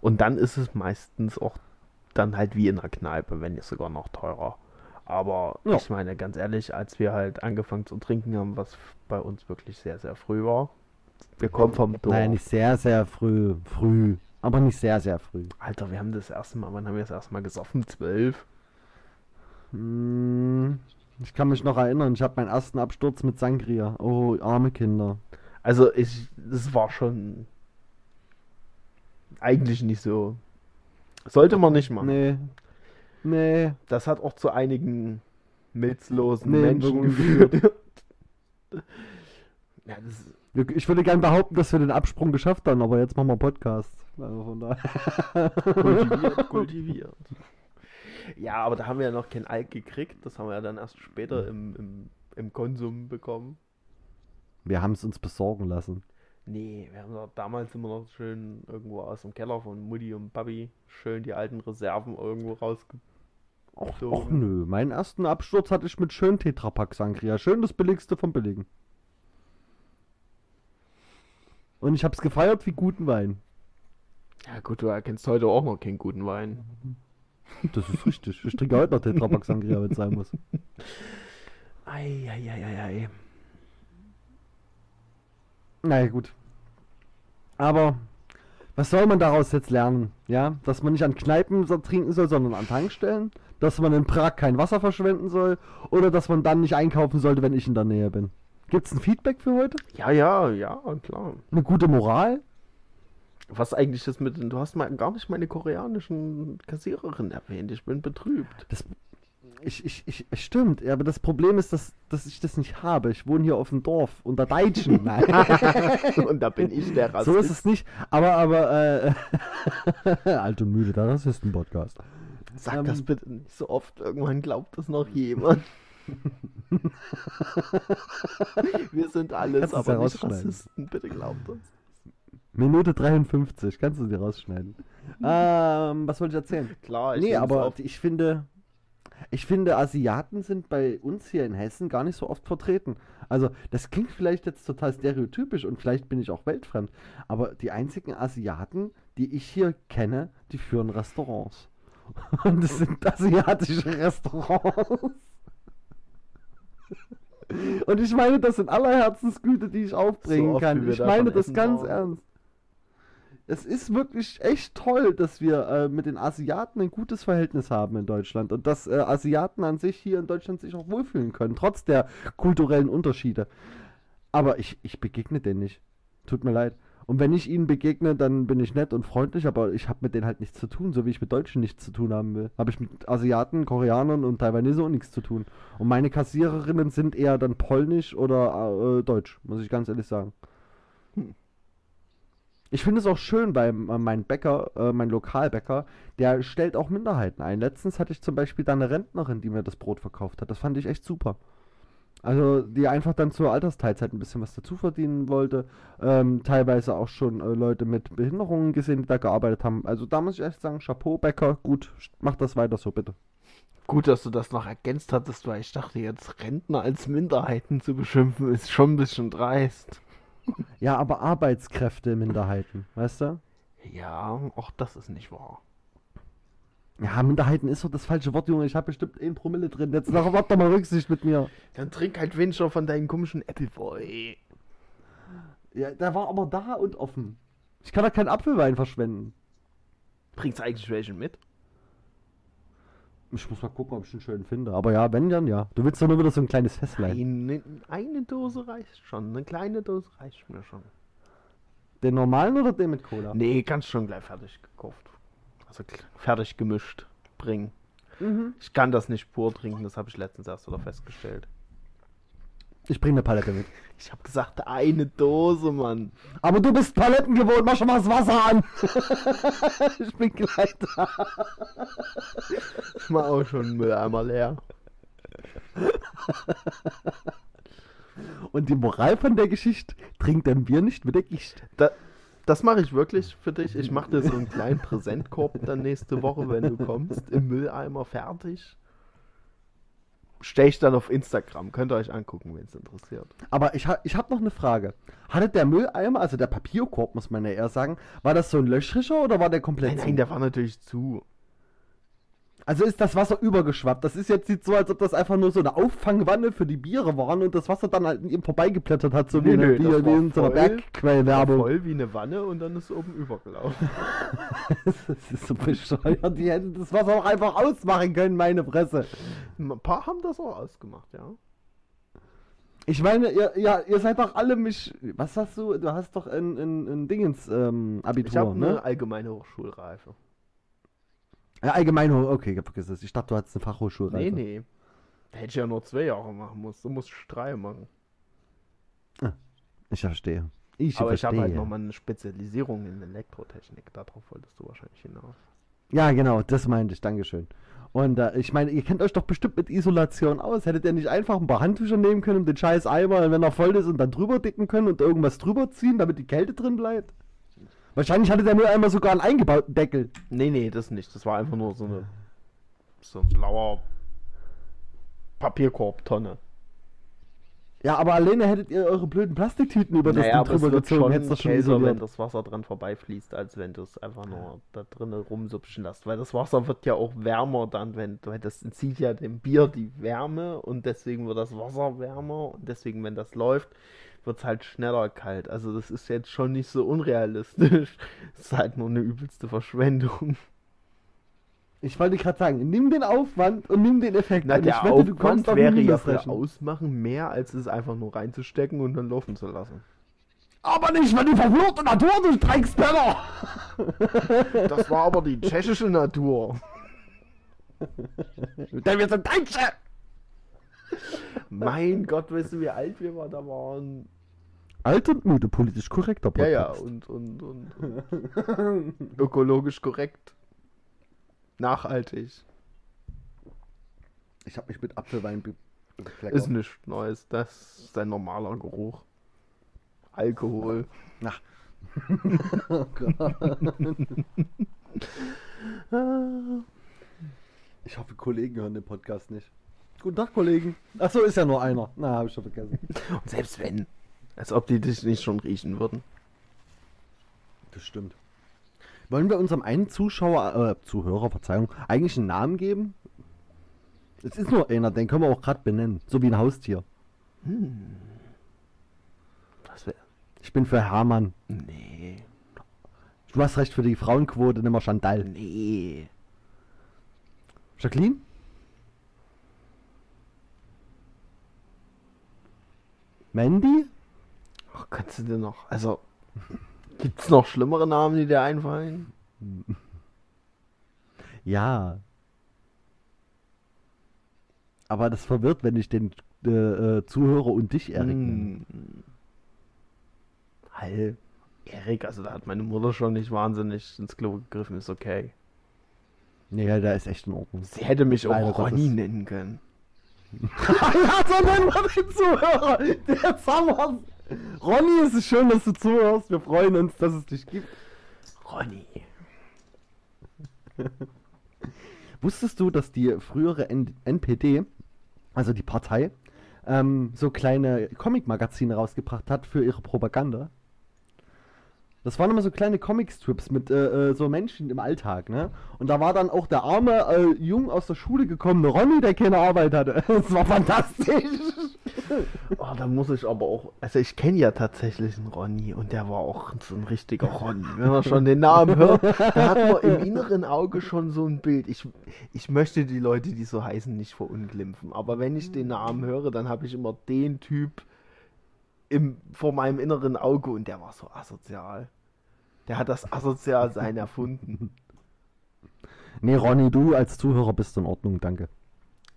Und dann ist es meistens auch dann halt wie in der Kneipe, wenn nicht sogar noch teurer. Aber Ja. ich meine, ganz ehrlich, als wir halt angefangen zu trinken haben, was bei uns wirklich sehr, sehr früh war. Wir kommen vom Dorf. Naja, nicht sehr, sehr früh. Früh. Aber nicht sehr, sehr früh. Alter, wir haben das erste Mal, wann haben wir das erste Mal gesoffen? Zwölf? Hm, Ich kann mich noch erinnern, ich habe meinen ersten Absturz mit Sangria. Oh, arme Kinder. Also ich, das war schon eigentlich nicht so. Sollte man nicht machen. Nee. Nee. Das hat auch zu einigen milzlosen Nee, Menschen geführt. ja, Ich würde gern behaupten, dass wir den Absprung geschafft haben, aber jetzt machen wir Podcast. Also von daher. kultiviert, kultiviert. Ja, aber da haben wir ja noch kein Alk gekriegt. Das haben wir ja dann erst später im, im, im Konsum bekommen. Wir haben es uns besorgen lassen. Nee, wir haben doch damals immer noch schön irgendwo aus dem Keller von Mutti und Papi schön die alten Reserven irgendwo rausge... Och, So. och nö, meinen ersten Absturz hatte ich mit schön Tetrapack Sangria. Schön das billigste vom billigen. Und ich hab's gefeiert wie guten Wein. Ja gut, du erkennst heute auch noch keinen guten Wein. Das ist richtig. Ich trinke heute noch Tetrapack Sangria, wenn es sein muss. Eieieiei. Naja, gut. Aber was soll man daraus jetzt lernen? Ja, dass man nicht an Kneipen so trinken soll, sondern an Tankstellen? Dass man in Prag kein Wasser verschwenden soll? Oder dass man dann nicht einkaufen sollte, wenn ich in der Nähe bin? Gibt's ein Feedback für heute? Ja, ja, ja, klar. Eine gute Moral? Was eigentlich ist mit den... Du hast mal gar nicht meine koreanischen Kassiererin erwähnt. Ich bin betrübt. Das, ich, ich, ich, es stimmt, ja, aber das Problem ist, dass, dass ich das nicht habe. Ich wohne hier auf dem Dorf, unter Deutschen. Nein. Und da bin ich der Rassist. so ist es nicht. Aber, aber, äh, alt und müde, der Rassisten-Podcast. Sag Ähm, das bitte nicht so oft. Irgendwann glaubt das noch jemand. Wir sind alles, aber nicht. Rassisten. Bitte glaubt uns. Minute 53, kannst du sie rausschneiden. ähm, was wollte ich erzählen? Klar, nee, nehm's aber auf. ich finde, ich finde, Asiaten sind bei uns hier in Hessen gar nicht so oft vertreten. Also, das klingt vielleicht jetzt total stereotypisch und vielleicht bin ich auch weltfremd, aber die einzigen Asiaten, die ich hier kenne, die führen Restaurants. Und es sind asiatische Restaurants. Und ich meine das in aller Herzensgüte, die ich aufbringen So oft, kann. Ich meine das ganz waren. ernst. Es ist wirklich echt toll, dass wir äh, mit den Asiaten ein gutes Verhältnis haben in Deutschland und dass äh, Asiaten an sich hier in Deutschland sich auch wohlfühlen können, trotz der kulturellen Unterschiede. Aber ich, ich begegne denen nicht. Tut mir leid. Und wenn ich ihnen begegne, dann bin ich nett und freundlich, aber ich habe mit denen halt nichts zu tun, so wie ich mit Deutschen nichts zu tun haben will. Habe ich mit Asiaten, Koreanern und Taiwanesen auch nichts zu tun. Und meine Kassiererinnen sind eher dann polnisch oder äh, deutsch, muss ich ganz ehrlich sagen. Ich finde es auch schön, weil äh, mein Bäcker, äh, mein Lokalbäcker, der stellt auch Minderheiten ein. Letztens hatte ich zum Beispiel da eine Rentnerin, die mir das Brot verkauft hat. Das fand ich echt super. Also die einfach dann zur Altersteilzeit ein bisschen was dazu verdienen wollte. Ähm, teilweise auch schon äh, Leute mit Behinderungen gesehen, die da gearbeitet haben. Also da muss ich echt sagen, Chapeau, Bäcker, gut, mach das weiter so bitte. Gut, dass du das noch ergänzt hattest, weil ich dachte, jetzt Rentner als Minderheiten zu beschimpfen, ist schon ein bisschen dreist. Ja, aber Arbeitskräfte Minderheiten, weißt du? Ja, auch das ist nicht wahr. Ja, Minderheiten ist doch das falsche Wort, Junge. Ich habe bestimmt 1 Promille drin. Jetzt noch, habt doch mal Rücksicht mit mir. Dann trink halt weniger von deinem komischen Appleboy. Ja, der war aber da und offen. Ich kann da keinen Apfelwein verschwenden. Bringst du eigentlich welchen mit? Ich muss mal gucken, ob ich einen schönen finde. Aber ja, wenn dann ja. Du willst doch nur wieder so ein kleines Festlein. Eine, eine Dose reicht schon. Eine kleine Dose reicht mir schon. Den normalen oder den mit Cola? Nee, kannst schon gleich fertig gekauft. Also fertig gemischt bringen. Mhm. Ich kann das nicht pur trinken, das habe ich letztens erst wieder festgestellt. Ich bringe eine Palette mit. Ich habe gesagt, eine Dose, Mann. Aber du bist Paletten gewohnt, mach schon mal das Wasser an. ich bin gleich da. Ich mach auch schon einen Mülleimer leer. Und die Moral von der Geschichte, trink dein Bier nicht mit der Gischt. Da, das mache ich wirklich für dich. Ich mache dir so einen kleinen Präsentkorb dann nächste Woche, wenn du kommst. Im Mülleimer fertig. Stell ich dann auf Instagram. Könnt ihr euch angucken, wenn es interessiert. Aber ich, ha ich habe noch eine Frage. Hatte der Mülleimer, also der Papierkorb, muss man ja eher sagen, war das so ein Löschrischer oder war der komplett Nein, zu? nein, der war natürlich zu. Also ist das Wasser übergeschwappt. Das ist jetzt sieht so, als ob das einfach nur so eine Auffangwanne für die Biere waren und das Wasser dann halt ihm vorbeigeplättert hat, so Nee, wie, eine, nee, wie, wie in so einer Bergquellwerbung. voll wie eine Wanne und dann ist es oben übergelaufen. das ist so bescheuert. Die hätten das Wasser auch einfach ausmachen können, meine Fresse. Ein paar haben das auch ausgemacht, ja. Ich meine, ihr, ja, ihr seid doch alle mich. Was hast du? Du hast doch ein, ein, ein Dingens ähm, Abitur, Ich habe ne? eine allgemeine Hochschulreife. Ja, allgemein, okay, vergiss es. Ich dachte, du hattest eine Fachhochschulreife. Nee, nee. Da hätte ich ja nur zwei Jahre machen müssen. Du musst drei machen. Ich verstehe. Ich Aber ich verstehe. habe halt nochmal eine Spezialisierung in Elektrotechnik. Darauf wolltest du wahrscheinlich hinaus. Ja, genau, das meinte ich. Dankeschön. Und äh, ich meine, ihr kennt euch doch bestimmt mit Isolation aus. Hättet ihr nicht einfach ein paar Handtücher nehmen können und den scheiß Eimer, wenn er voll ist, und dann drüber dicken können und irgendwas drüber ziehen, damit die Kälte drin bleibt? Wahrscheinlich hatte der Mülleimer sogar einen eingebauten Deckel. Nee, nee, das nicht. Das war einfach nur so eine. So ein blauer Papierkorb-Tonne. Ja, aber alleine hättet ihr eure blöden Plastiktüten über das Ding drüber gezogen, hättest das schon kälter, wenn isoliert. das Wasser dran vorbeifließt, als wenn du es einfach nur da drinnen rumsupschen lässt. Weil das Wasser wird ja auch wärmer dann, wenn weil das entzieht ja dem Bier die Wärme und deswegen wird das Wasser wärmer und deswegen, wenn das läuft, wird es halt schneller kalt. Also das ist jetzt schon nicht so unrealistisch. Es ist halt nur eine übelste Verschwendung. Ich wollte gerade sagen, nimm den Aufwand und nimm den Effekt. Na, und der ich wette, du kommst auf wäre ja für. Ausmachen mehr, als es einfach nur reinzustecken und dann laufen zu lassen. Aber nicht, wenn die verfluchte Natur du Dreckspenner! Das war aber die tschechische Natur. Denn wir sind Deutsche! Mein Gott, weißt du, wie alt wir war- da waren? Alt und müde, politisch korrekter Ja, ja, Podcast. und, und, und, und ökologisch korrekt. Nachhaltig. Ich habe mich mit Apfelwein be bekleckert. Ist nichts Neues. Das ist ein normaler Geruch. Alkohol. Ach. oh. Ich hoffe, Kollegen hören den Podcast nicht. Guten Tag, Kollegen. Achso, ist ja nur einer. Na, habe ich schon vergessen. Und selbst wenn. Als ob die dich nicht schon riechen würden. Das stimmt. Wollen wir unserem einen Zuschauer, äh, Zuhörer, Verzeihung, eigentlich einen Namen geben? Es ist nur einer, den können wir auch gerade benennen. So wie ein Haustier. Was wäre. Ich bin für Hermann. Nee. Du hast recht für die Frauenquote, nimm mal Chantal. Nee. Jacqueline? Mandy? Ach, kannst du dir noch. Also. Gibt's noch schlimmere Namen, die dir einfallen? Ja. Aber das verwirrt, wenn ich den äh, äh, Zuhörer und dich, Erik. Hm. Hall. Erik, also da hat meine Mutter schon nicht wahnsinnig ins Klo gegriffen, ist okay. Nee, ja, der ist echt in Ordnung. Sie hätte mich auch Leider Ronny nennen können. Ja, so nennen wir den Zuhörer. Haben wir's. Ronny, es ist schön, dass du zuhörst. Wir freuen uns, dass es dich gibt. Ronny. Wusstest du, dass die frühere N NPD, also die Partei, ähm, so kleine Comic-Magazine rausgebracht hat für ihre Propaganda? Das waren immer so kleine Comic-Strips mit äh, äh, so Menschen im Alltag, ne? Und da war dann auch der arme, äh, jung aus der Schule gekommene Ronny, der keine Arbeit hatte. Das war fantastisch. Oh, da muss ich aber auch. Also ich kenne ja tatsächlich einen Ronny und der war auch so ein richtiger Ronny. Wenn man schon den Namen hört, da hat man im inneren Auge schon so ein Bild. Ich, ich möchte die Leute, die so heißen, nicht verunglimpfen. Aber wenn ich den Namen höre, dann habe ich immer den Typ im, vor meinem inneren Auge und der war so asozial. Der hat das Asozialsein erfunden. Nee, Ronny, du als Zuhörer bist in Ordnung, danke.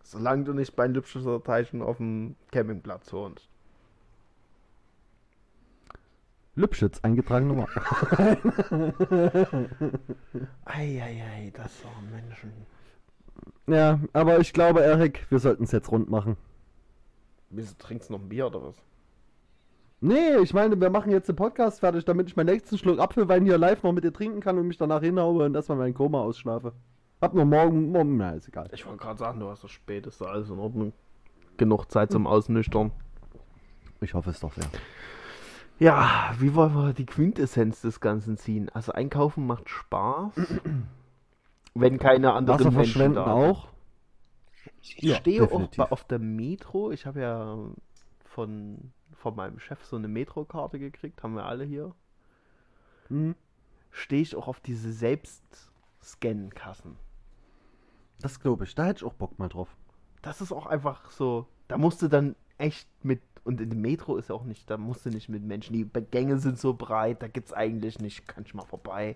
Solange du nicht bei Lübscher Teichen auf dem Campingplatz wohnst. Lübschütz, eingetragene Nummer. Eieiei, das waren Menschen. ja, aber ich glaube, Erik, wir sollten es jetzt rund machen. Wieso trinkst du noch ein Bier oder was? Nee, ich meine, wir machen jetzt den Podcast fertig, damit ich meinen nächsten Schluck Apfelwein hier live noch mit dir trinken kann und mich danach hinhaue und erstmal mein Koma ausschlafe. Hab nur morgen, morgen, na, ist egal. Ich wollte gerade sagen, du hast das spät, ist alles in Ordnung. Genug Zeit zum Ausnüchtern. Ich hoffe es doch sehr. Ja, wie wollen wir die Quintessenz des Ganzen ziehen? Also einkaufen macht Spaß. wenn keine anderen Wasser Menschen verschwenden da auch. Ich Ja, stehe auch definitiv. bei, auf der Metro. Ich habe ja von, von meinem Chef so eine Metro-Karte gekriegt, haben wir alle hier. Mhm. Stehe ich auch auf diese Selbst-Scan-Kassen. Das glaube ich. Da hätte ich auch Bock mal drauf. Das ist auch einfach so. Da musst du dann echt mit. Und in dem Metro ist ja auch nicht, da musst du nicht mit Menschen. Die Gänge sind so breit, da gibt's eigentlich nicht, kann ich mal vorbei.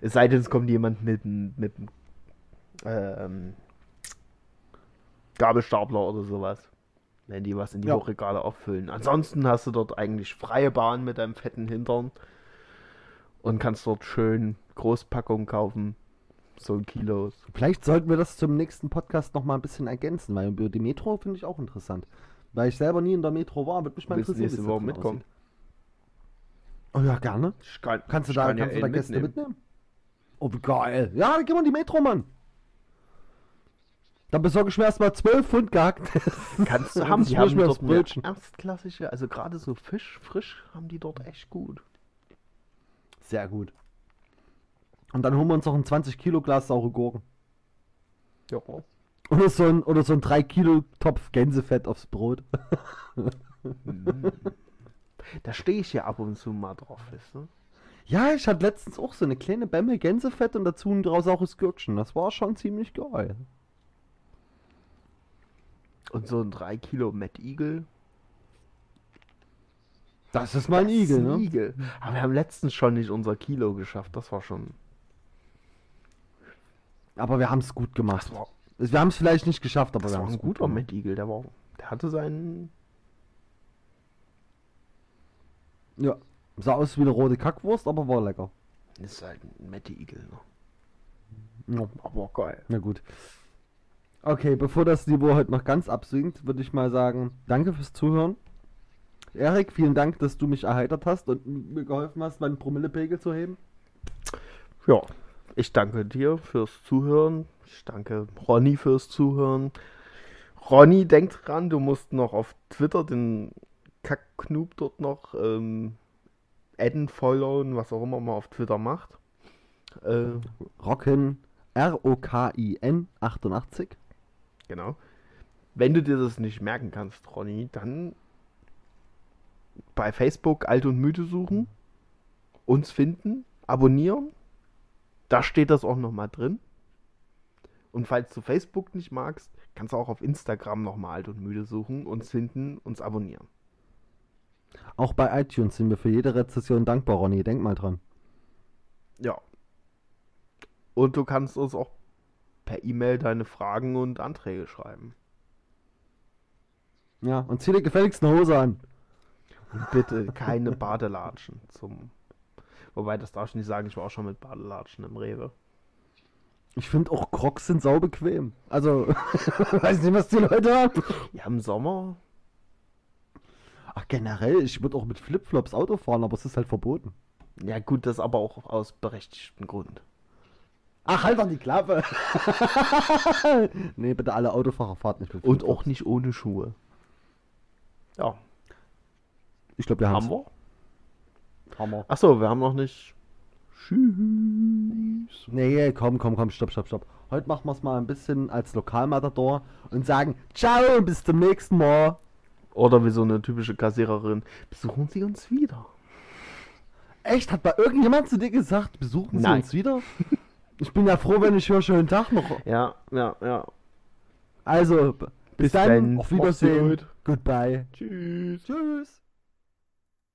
Es sei denn, es kommt jemand mit einem mit, ähm, Gabelstapler oder sowas. Wenn die was in die Ja. Hochregale auffüllen. Ansonsten hast du dort eigentlich freie Bahn mit deinem fetten Hintern und kannst dort schön Großpackungen kaufen. So ein Kilo. Vielleicht sollten wir das zum nächsten Podcast noch mal ein bisschen ergänzen, weil über die Metro finde ich auch interessant. Weil ich selber nie in der Metro war, würde mich mal interessieren. nächste Woche mitkommen? Oh ja, gerne. Kann, Kannst du da, kann ja kannst du da einen Gäste mitnehmen? Oh, wie geil. Ja, dann gehen wir in die Metro, Mann. Dann besorge ich mir erstmal 12 Pfund gehackt. Kannst du haben, die haben mir dort Brötchen. erstklassige, also gerade so Fisch, frisch, haben die dort echt gut. Sehr gut. Und dann holen wir uns noch ein 20 Kilo Glas saure Gurken. Ja. Oder so ein, oder so ein 3 Kilo Topf Gänsefett aufs Brot. Da stehe ich ja ab und zu mal drauf, weißt du? Ja, ich hatte letztens auch so eine kleine Bämme Gänsefett und dazu ein draus saures Gürkchen. Das war schon ziemlich geil. Und so ein 3 Kilo Mad Eagle. Das ist mal ein Das Igel, ist ein ne? Igel. Aber wir haben letztens schon nicht unser Kilo geschafft. Das war schon. Aber wir haben es gut gemacht. Das war, Wir haben es vielleicht nicht geschafft, aber das wir war haben ein es gut guter gemacht. Mad Eagle. Der war. Der hatte seinen. Ja. Sah aus wie eine rote Kackwurst, aber war lecker. Ist halt ein Mad Eagle, ne? Ja. Aber geil. Na gut. Okay, bevor das Niveau heute noch ganz absinkt, würde ich mal sagen, danke fürs Zuhören. Erik, vielen Dank, dass du mich erheitert hast und mir geholfen hast, meinen Promillepegel zu heben. Ja, ich danke dir fürs Zuhören. Ich danke Ronny fürs Zuhören. Ronny, denk dran, du musst noch auf Twitter den Kackknub dort noch ähm, adden, followen, was auch immer man auf Twitter macht. Äh, Rocken, R-O-K-I-N 88. genau. Wenn du dir das nicht merken kannst, Ronny, dann bei Facebook Alt und Müde suchen, uns finden, abonnieren. Da steht das auch nochmal drin. Und falls du Facebook nicht magst, kannst du auch auf Instagram nochmal Alt und Müde suchen, uns finden, uns abonnieren. Auch bei iTunes sind wir für jede Rezession dankbar, Ronny. Denk mal dran. Ja. Und du kannst uns auch per E-Mail deine Fragen und Anträge schreiben. Ja, und zieh dir gefälligst eine Hose an. Und bitte keine Badelatschen zum. Wobei, das darf ich nicht sagen, ich war auch schon mit Badelatschen im Rewe. Ich finde auch Crocs sind sau bequem. Also, weiß nicht, was die Leute haben. Ja, im Sommer. Ach, generell, ich würde auch mit Flipflops Auto fahren, aber es ist halt verboten. Ja, gut, das aber auch aus berechtigtem Grund. Ach, halt doch die Klappe. nee, bitte alle Autofahrer fahrt nicht mit Und Flipflops. auch nicht ohne Schuhe. Ja, Ich glaube, wir haben haben's. wir. Hammer. Achso, wir haben noch nicht. Tschüss. Nee, komm, komm, komm, stopp, stopp, stopp. Heute machen wir es mal ein bisschen als Lokalmatador und sagen Ciao, bis zum nächsten Mal. Oder wie so eine typische Kassiererin. Besuchen Sie uns wieder. Echt? Hat mal irgendjemand zu dir gesagt, besuchen Sie Nein. uns wieder? Ich bin ja froh, wenn ich höre, schönen Tag noch. Ja, ja, ja. Also, bis, Bis dann, dann. auf Wiedersehen, gut. goodbye. Tschüss. Tschüss.